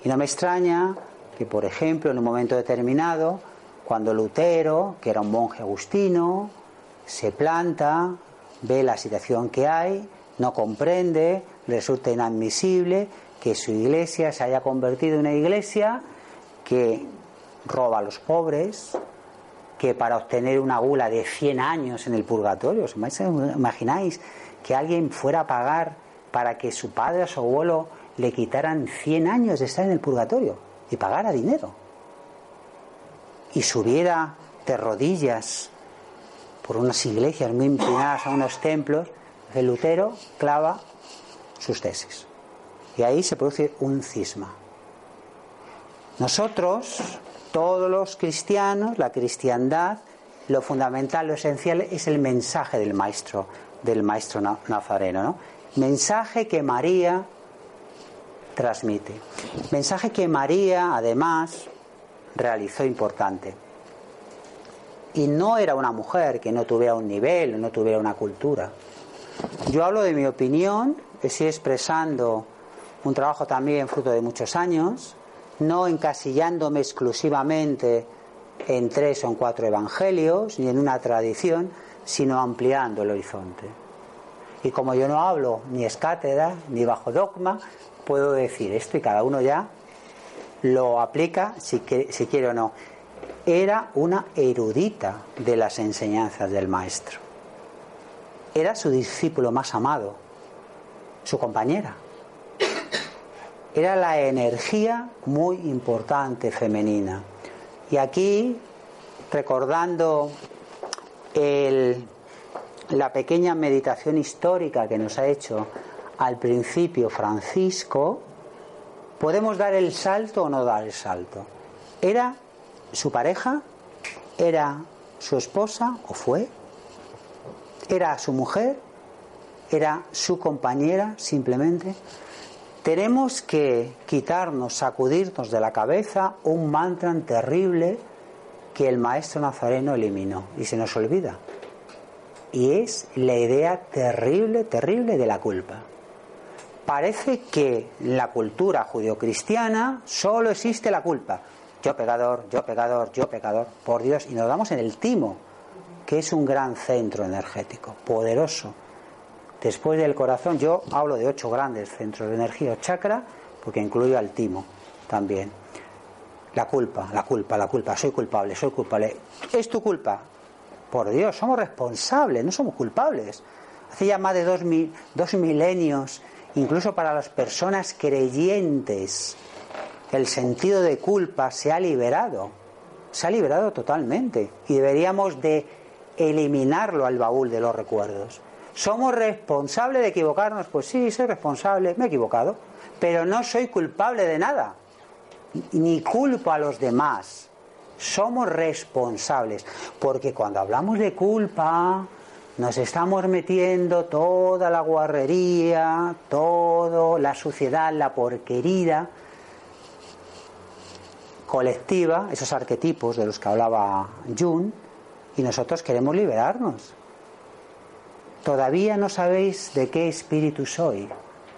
Y no me extraña que, por ejemplo, en un momento determinado, cuando Lutero, que era un monje agustino, se planta, ve la situación que hay, no comprende, resulta inadmisible que su iglesia se haya convertido en una iglesia que roba a los pobres, que para obtener una gula de 100 años en el purgatorio, ¿os imagináis que alguien fuera a pagar para que su padre o su abuelo le quitaran 100 años de estar en el purgatorio y pagara dinero? Y subiera de rodillas por unas iglesias muy inclinadas a unos templos el Lutero clava sus tesis. Y ahí se produce un cisma. Nosotros, todos los cristianos, la cristiandad, lo fundamental, lo esencial es el mensaje del maestro, del maestro nazareno, ¿no? Mensaje que María transmite. Mensaje que María, además, realizó importante. Y no era una mujer que no tuviera un nivel, no tuviera una cultura. Yo hablo de mi opinión, estoy expresando un trabajo también fruto de muchos años, no encasillándome exclusivamente en tres o en cuatro evangelios ni en una tradición, sino ampliando el horizonte. Y como yo no hablo ni es cátedra ni bajo dogma, puedo decir esto y cada uno ya lo aplica si, si quiere o no. Era una erudita de las enseñanzas del maestro era su discípulo más amado, su compañera. Era la energía muy importante femenina. Y aquí, recordando la pequeña meditación histórica que nos ha hecho al principio Francisco, podemos dar el salto o no dar el salto. ¿Era su pareja? ¿Era su esposa o fue? era su mujer, era su compañera simplemente. Tenemos que quitarnos, sacudirnos de la cabeza un mantra terrible que el maestro nazareno eliminó y se nos olvida. Y es la idea terrible, terrible de la culpa. Parece que la cultura judio-cristiana solo existe la culpa. Yo pecador, yo pecador, yo pecador, por Dios, y nos damos en el timo que es un gran centro energético, poderoso. Después del corazón, yo hablo de ocho grandes centros de energía o chakra, porque incluyo al timo también. La culpa, la culpa, la culpa, soy culpable, soy culpable. ¿Es tu culpa? Por Dios, somos responsables, no somos culpables. Hace ya más de dos, dos milenios, incluso para las personas creyentes, el sentido de culpa se ha liberado, se ha liberado totalmente. Y deberíamos de eliminarlo al baúl de los recuerdos. ¿Somos responsables de equivocarnos? Pues sí, soy responsable, me he equivocado, pero no soy culpable de nada, ni culpo a los demás. Somos responsables, porque cuando hablamos de culpa, nos estamos metiendo toda la guarrería, toda la suciedad, la porquería colectiva, esos arquetipos de los que hablaba Jung, y nosotros queremos liberarnos. Todavía no sabéis de qué espíritu soy.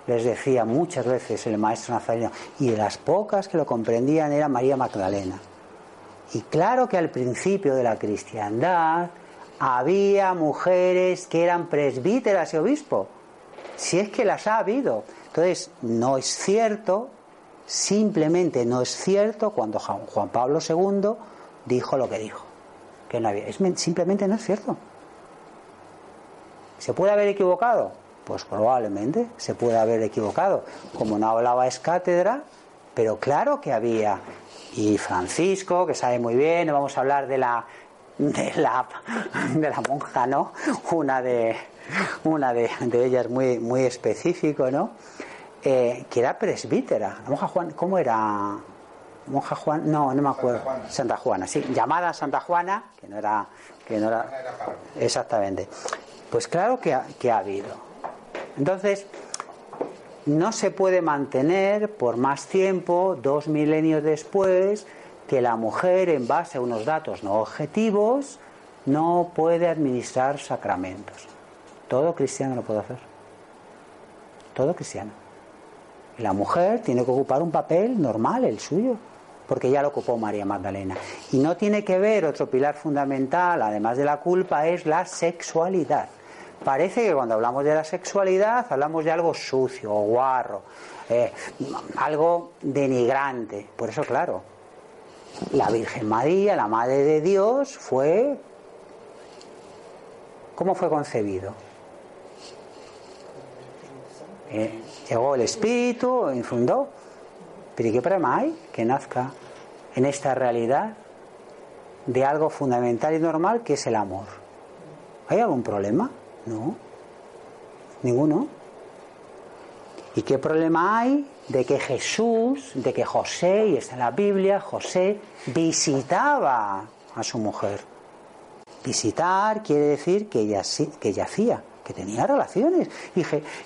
les decía muchas veces el maestro nazareno, y de las pocas que lo comprendían era María Magdalena. Y claro que al principio de la cristiandad había mujeres que eran presbíteras y obispos, si es que las ha habido. Entonces, no es cierto, simplemente no es cierto cuando Juan Pablo II dijo lo que dijo, que no había. Simplemente no es cierto. ¿Se puede haber equivocado? Pues probablemente se puede haber equivocado. Como no hablaba es cátedra, pero claro que había. Y Francisco, que sabe muy bien, no vamos a hablar de la de la, de la monja, ¿no? Una de una de, ellas muy, muy específico, ¿no? Eh, que era presbítera. La monja Juan, ¿cómo era? Monja Juan, no, no me acuerdo. Santa Juana, sí, llamada Santa Juana, que no era, que no era, exactamente. Pues claro que que ha habido. Entonces, no se puede mantener por más tiempo, dos milenios después, que la mujer, en base a unos datos no objetivos, no puede administrar sacramentos. Todo cristiano lo puede hacer. Todo cristiano. Y la mujer tiene que ocupar un papel normal, el suyo, porque ya lo ocupó María Magdalena. Y no tiene que ver, otro pilar fundamental, además de la culpa, es la sexualidad. Parece que cuando hablamos de la sexualidad hablamos de algo sucio o guarro, eh, algo denigrante. Por eso, claro, la Virgen María, la Madre de Dios, fue... ¿Cómo fue concebido? Eh, llegó el Espíritu, infundó. Pero qué problema hay que nazca en esta realidad de algo fundamental y normal que es el amor? ¿Hay algún problema? No, ninguno. ¿Y qué problema hay de que Jesús, de que José, y está en la Biblia, José visitaba a su mujer? Visitar quiere decir que ella, que hacía, que tenía relaciones. Y,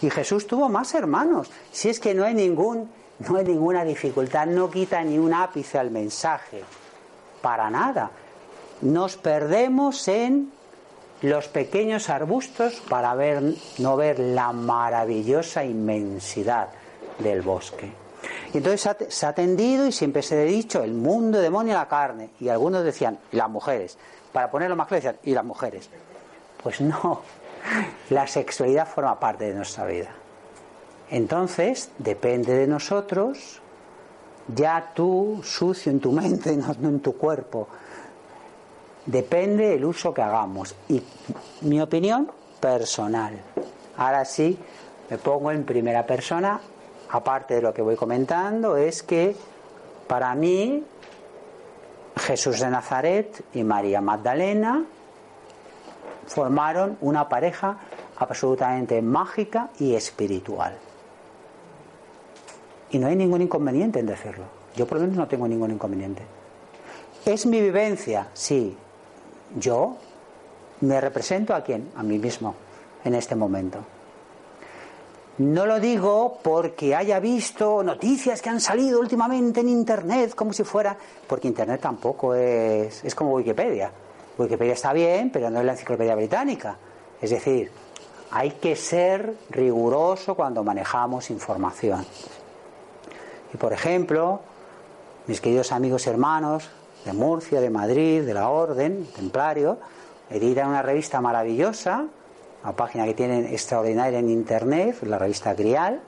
y Jesús tuvo más hermanos. Si es que no hay, ningún, no hay ninguna dificultad, no quita ni un ápice al mensaje. Para nada. Nos perdemos en los pequeños arbustos para ver, no ver la maravillosa inmensidad del bosque. Y entonces se ha, tendido y siempre se ha dicho el mundo demonio la carne. Y algunos decían, las mujeres. Para ponerlo más claro, decían, y las mujeres. Pues no, la sexualidad forma parte de nuestra vida. Entonces, depende de nosotros, ya tú, sucio en tu mente, no en tu cuerpo, Depende del uso que hagamos. Y mi opinión personal. Ahora sí, me pongo en primera persona, aparte de lo que voy comentando, es que para mí Jesús de Nazaret y María Magdalena formaron una pareja absolutamente mágica y espiritual. Y no hay ningún inconveniente en decirlo. Yo por lo menos no tengo ningún inconveniente. ¿Es mi vivencia? Sí. Yo me represento a quién? A mí mismo en este momento. No lo digo porque haya visto noticias que han salido últimamente en Internet, como si fuera, porque Internet tampoco es, es como Wikipedia. Wikipedia está bien, pero no es la enciclopedia británica. Es decir, hay que ser riguroso cuando manejamos información. Y por ejemplo, mis queridos amigos y hermanos de Murcia, de Madrid, de la Orden, Templario, editan una revista maravillosa, una página que tienen extraordinaria en Internet, la revista Grial,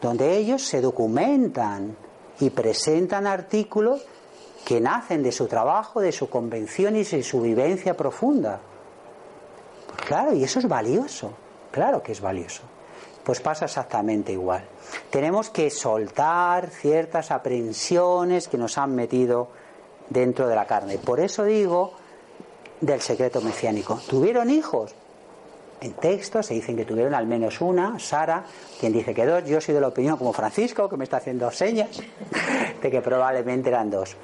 donde ellos se documentan y presentan artículos que nacen de su trabajo, de su convención y de su vivencia profunda. Pues claro, y eso es valioso, claro que es valioso. Pues pasa exactamente igual. Tenemos que soltar ciertas aprensiones que nos han metido dentro de la carne. Por eso digo del secreto mesiánico. ¿Tuvieron hijos? En texto se dicen que tuvieron al menos una, Sara, quien dice que dos. Yo soy de la opinión, como Francisco, que me está haciendo señas, de que probablemente eran dos.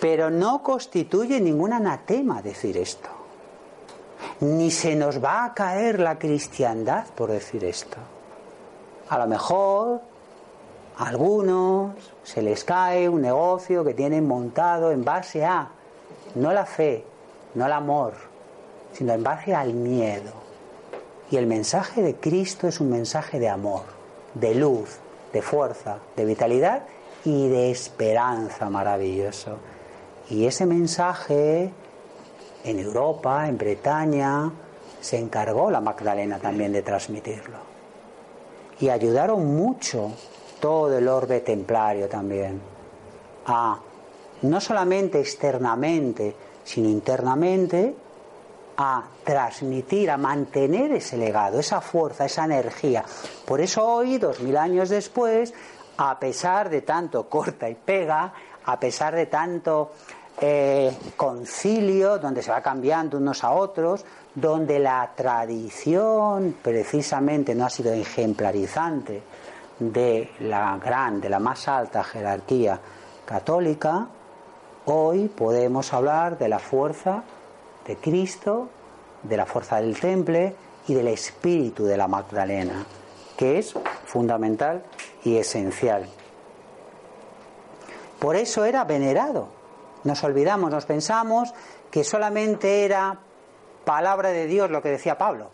Pero no constituye ningún anatema decir esto. Ni se nos va a caer la cristiandad por decir esto. A lo mejor a algunos se les cae un negocio que tienen montado en base a, no la fe, no el amor, sino en base al miedo. Y el mensaje de Cristo es un mensaje de amor. de luz, de fuerza, de vitalidad y de esperanza maravilloso. Y ese mensaje en Europa, en Bretaña, se encargó la Magdalena también de transmitirlo. Y ayudaron mucho todo el orbe templario también a no solamente externamente, sino internamente, a transmitir, a mantener ese legado, esa fuerza, esa energía. Por eso hoy, dos mil años después, a pesar de tanto corta y pega, a pesar de tanto eh, concilio, donde se va cambiando unos a otros, donde la tradición precisamente no ha sido ejemplarizante de la gran, de la más alta jerarquía católica, hoy podemos hablar de la fuerza de Cristo, de la fuerza del temple y del espíritu de la Magdalena, que es fundamental y esencial. Por eso era venerado. Nos olvidamos, nos pensamos que solamente era palabra de Dios lo que decía Pablo.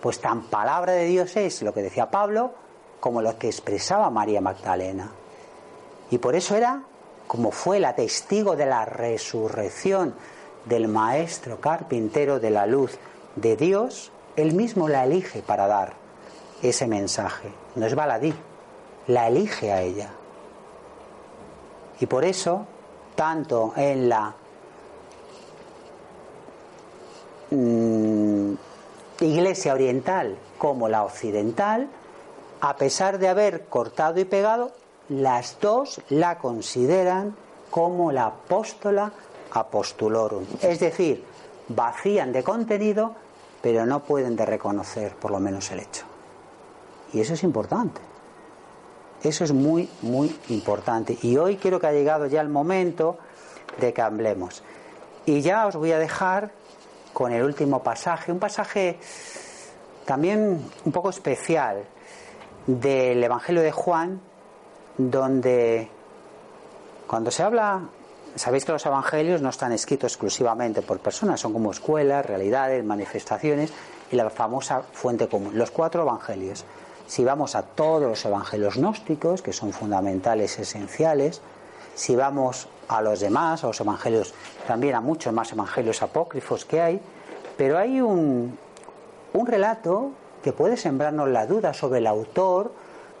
Pues tan palabra de Dios es lo que decía Pablo como lo que expresaba María Magdalena. Y por eso era como fue la testigo de la resurrección del maestro carpintero de la luz de Dios, él mismo la elige para dar ese mensaje. No es baladí, la elige a ella. Y por eso, tanto en la mm, iglesia oriental como la occidental, a pesar de haber cortado y pegado, las dos la consideran como la apóstola apostulorum. Es decir, vacían de contenido, pero no pueden de reconocer por lo menos el hecho. Y eso es importante. Eso es muy, muy importante. Y hoy quiero que ha llegado ya el momento de que hablemos. Y ya os voy a dejar con el último pasaje, un pasaje también un poco especial del Evangelio de Juan, donde cuando se habla, sabéis que los evangelios no están escritos exclusivamente por personas, son como escuelas, realidades, manifestaciones y la famosa fuente común, los cuatro evangelios. Si vamos a todos los evangelios gnósticos, que son fundamentales, esenciales, si vamos a los demás, a los evangelios, también a muchos más evangelios apócrifos que hay, pero hay un, un relato que puede sembrarnos la duda sobre el autor,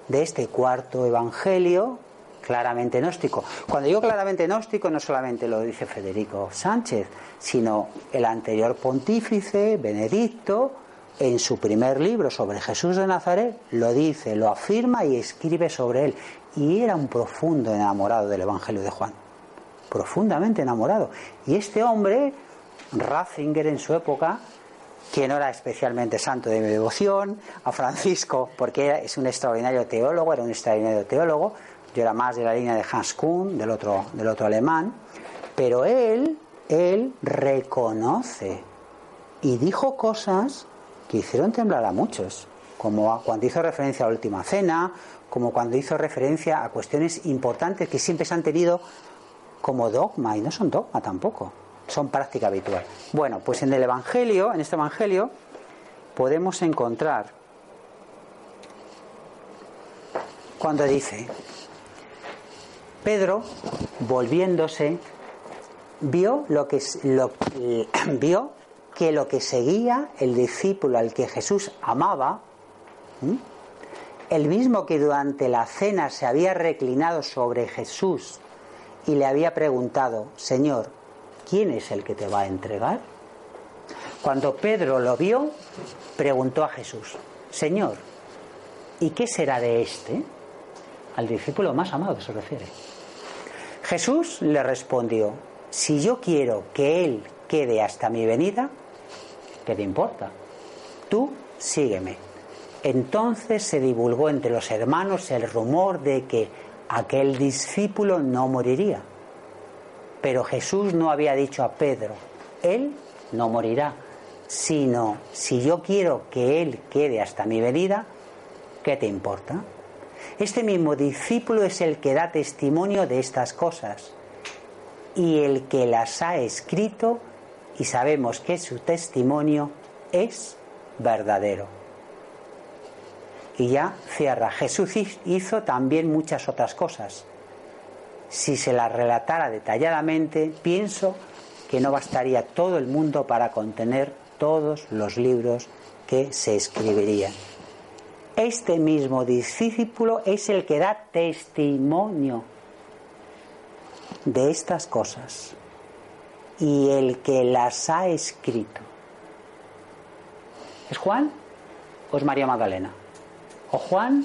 de este cuarto evangelio claramente gnóstico. Cuando digo claramente gnóstico no solamente lo dice Federico Sánchez, sino el anterior pontífice, Benedicto, en su primer libro sobre Jesús de Nazaret, lo dice, lo afirma y escribe sobre él. Y era un profundo enamorado del Evangelio de Juan, profundamente enamorado. Y este hombre, Ratzinger en su época, que no era especialmente santo de mi devoción, a Francisco, porque es un extraordinario teólogo, era un extraordinario teólogo, yo era más de la línea de Hans Kuhn, del otro, del otro alemán, pero él, él reconoce y dijo cosas que hicieron temblar a muchos, como cuando hizo referencia a la última cena, como cuando hizo referencia a cuestiones importantes que siempre se han tenido como dogma y no son dogma tampoco son práctica habitual. Bueno, pues en el Evangelio, en este Evangelio, podemos encontrar cuando dice, Pedro, volviéndose, vio, lo que, lo, vio que lo que seguía el discípulo al que Jesús amaba, el mismo que durante la cena se había reclinado sobre Jesús y le había preguntado, Señor, ¿quién es el que te va a entregar? Cuando Pedro lo vio, preguntó a Jesús, Señor, ¿y qué será de este? Al discípulo más amado se refiere. Jesús le respondió, si yo quiero que él quede hasta mi venida, ¿qué te importa? Tú sígueme. Entonces se divulgó entre los hermanos el rumor de que aquel discípulo no moriría. Pero Jesús no había dicho a Pedro, Él no morirá, sino si yo quiero que Él quede hasta mi venida, ¿qué te importa? Este mismo discípulo es el que da testimonio de estas cosas y el que las ha escrito y sabemos que su testimonio es verdadero. Y ya cierra. Jesús hizo también muchas otras cosas. Si se las relatara detalladamente, pienso que no bastaría todo el mundo para contener todos los libros que se escribirían. Este mismo discípulo es el que da testimonio de estas cosas y el que las ha escrito. ¿Es Juan o es María Magdalena? O Juan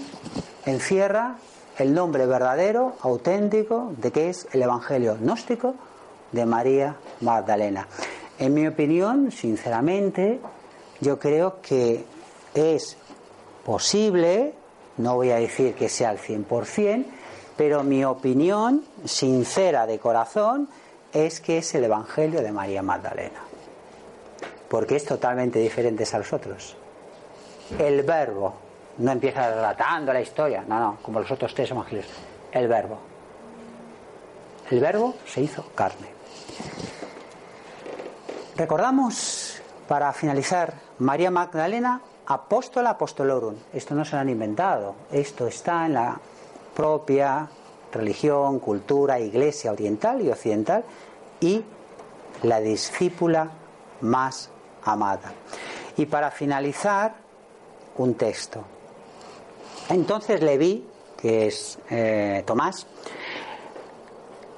encierra el nombre verdadero, auténtico, de que es el Evangelio gnóstico de María Magdalena. En mi opinión, sinceramente, yo creo que es posible, no voy a decir que sea al 100%, pero mi opinión sincera de corazón es que es el Evangelio de María Magdalena, porque es totalmente diferente a los otros. El verbo, no empieza relatando la historia, no, no, como los otros tres evangelios, el verbo. El verbo se hizo carne. Recordamos, para finalizar, María Magdalena, apóstola apostolorum. Esto no se lo han inventado, esto está en la propia religión, cultura, iglesia oriental y occidental y la discípula más amada. Y para finalizar, un texto. Entonces Leví, que es eh, Tomás,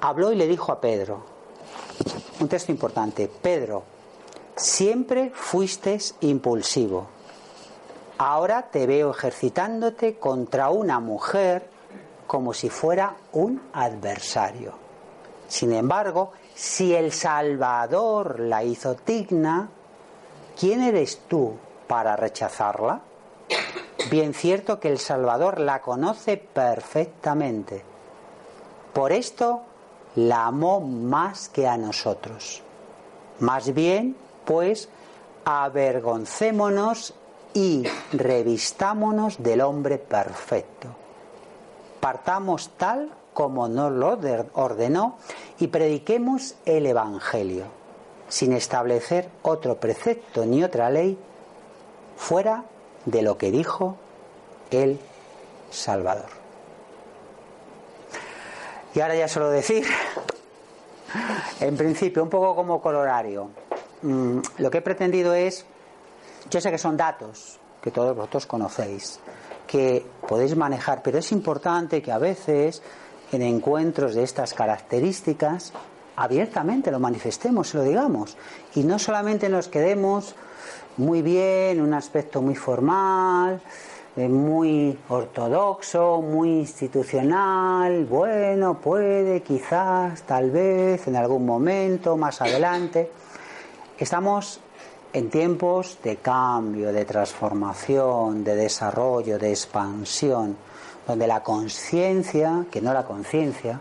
habló y le dijo a Pedro, un texto importante, Pedro, siempre fuiste impulsivo, ahora te veo ejercitándote contra una mujer como si fuera un adversario. Sin embargo, si el Salvador la hizo digna, ¿quién eres tú para rechazarla? Bien cierto que el Salvador la conoce perfectamente. Por esto la amó más que a nosotros. Más bien, pues, avergoncémonos y revistámonos del hombre perfecto partamos tal como nos lo ordenó y prediquemos el Evangelio, sin establecer otro precepto ni otra ley fuera de lo que dijo el Salvador. Y ahora ya solo decir, en principio, un poco como colorario, mm, lo que he pretendido es, yo sé que son datos que todos vosotros conocéis, que podéis manejar, pero es importante que a veces en encuentros de estas características abiertamente lo manifestemos, lo digamos, y no solamente nos quedemos muy bien, un aspecto muy formal, eh, muy ortodoxo, muy institucional, bueno, puede, quizás, tal vez, en algún momento, más adelante. Estamos en tiempos de cambio, de transformación, de desarrollo, de expansión, donde la conciencia, que no la conciencia,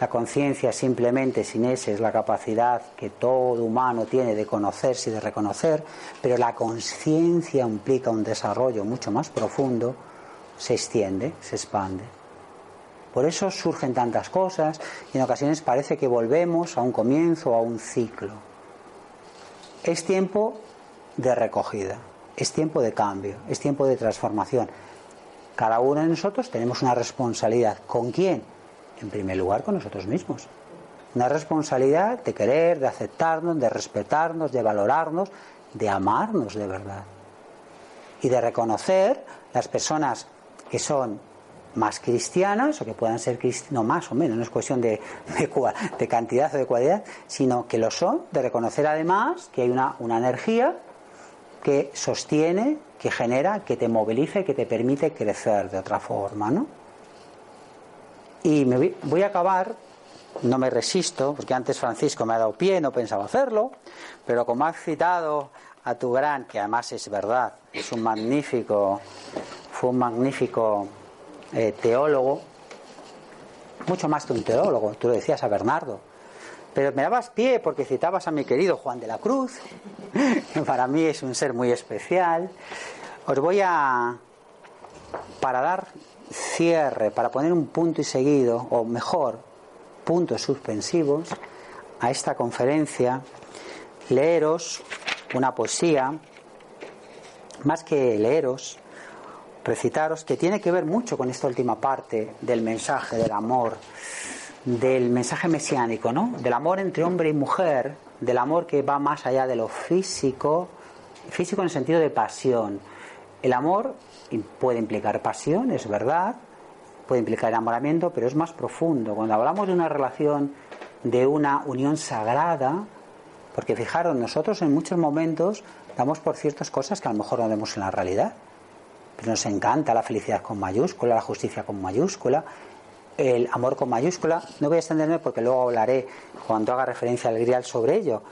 la conciencia simplemente sin ese es la capacidad que todo humano tiene de conocerse y de reconocer, pero la conciencia implica un desarrollo mucho más profundo, se extiende, se expande. Por eso surgen tantas cosas y en ocasiones parece que volvemos a un comienzo, a un ciclo. Es tiempo de recogida, es tiempo de cambio, es tiempo de transformación. Cada uno de nosotros tenemos una responsabilidad. ¿Con quién? En primer lugar, con nosotros mismos. Una responsabilidad de querer, de aceptarnos, de respetarnos, de valorarnos, de amarnos de verdad. Y de reconocer las personas que son más cristianas o que puedan ser cristianas, no más o menos, no es cuestión de, de, cantidad o de cualidad, sino que lo son, de reconocer además que hay una, una energía que sostiene, que genera, que te moviliza y que te permite crecer de otra forma, ¿no? Y me voy a acabar, no me resisto, porque antes Francisco me ha dado pie, no pensaba hacerlo, pero como has citado a tu gran, que además es verdad, es un magnífico, fue un magnífico eh, teólogo, mucho más que un teólogo, tú lo decías a Bernardo, pero me dabas pie porque citabas a mi querido Juan de la Cruz. Para mí es un ser muy especial. Os voy a, para dar cierre, para poner un punto y seguido, o mejor, puntos suspensivos a esta conferencia, leeros una poesía, más que leeros, recitaros, que tiene que ver mucho con esta última parte del mensaje del amor, del mensaje mesiánico, ¿no? Del amor entre hombre y mujer, del amor que va más allá de lo físico, físico en el sentido de pasión. El amor puede implicar pasión, es verdad, puede implicar enamoramiento, pero es más profundo. Cuando hablamos de una relación, de una unión sagrada, porque fijaros, nosotros en muchos momentos damos por ciertas cosas que a lo mejor no vemos en la realidad. Pero nos encanta la felicidad con mayúscula, la justicia con mayúscula, el amor con mayúscula. No voy a extenderme porque luego hablaré cuando haga referencia al grial sobre ello.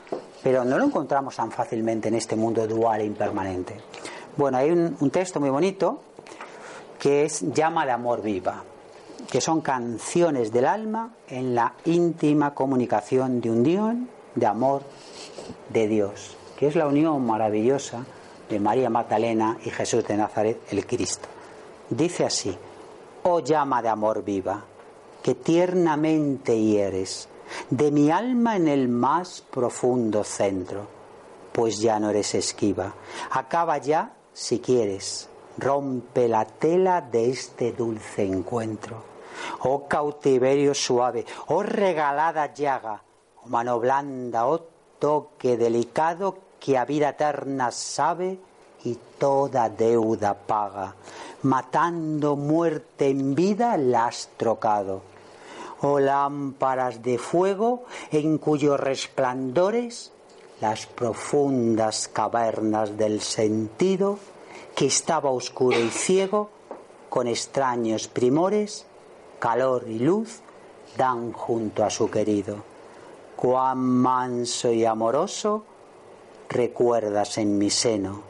Pero no lo encontramos tan fácilmente en este mundo dual e impermanente. Bueno, hay un, texto muy bonito que es Llama de amor viva, que son canciones del alma en la íntima comunicación de un Dios de amor de Dios, que es la unión maravillosa de María Magdalena y Jesús de Nazaret, el Cristo. Dice así, oh llama de amor viva, que tiernamente hieres de mi alma en el más profundo centro, pues ya no eres esquiva. Acaba ya, si quieres, rompe la tela de este dulce encuentro. Oh cautiverio suave, oh regalada llaga, oh mano blanda, oh toque delicado que a vida eterna sabe y toda deuda paga. Matando muerte en vida la has trocado. Oh lámparas de fuego en cuyos resplandores las profundas cavernas del sentido que estaba oscuro y ciego con extraños primores, calor y luz dan junto a su querido. Cuán manso y amoroso recuerdas en mi seno,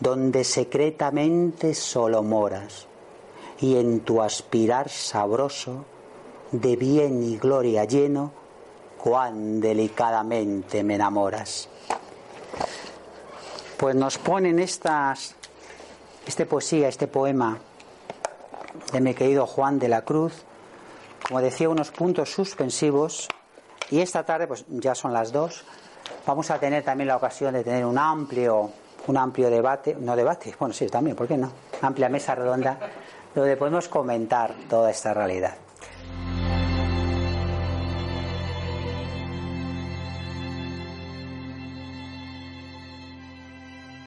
donde secretamente solo moras, y en tu aspirar sabroso, de bien y gloria lleno, cuán delicadamente me enamoras. Pues nos ponen estas, este poesía, este poema de mi querido Juan de la Cruz, como decía, unos puntos suspensivos y esta tarde, pues ya son las dos, vamos a tener también la ocasión de tener un amplio, un amplio debate, no debate, bueno, sí, también, ¿por qué no? Amplia mesa redonda, donde podemos comentar toda esta realidad.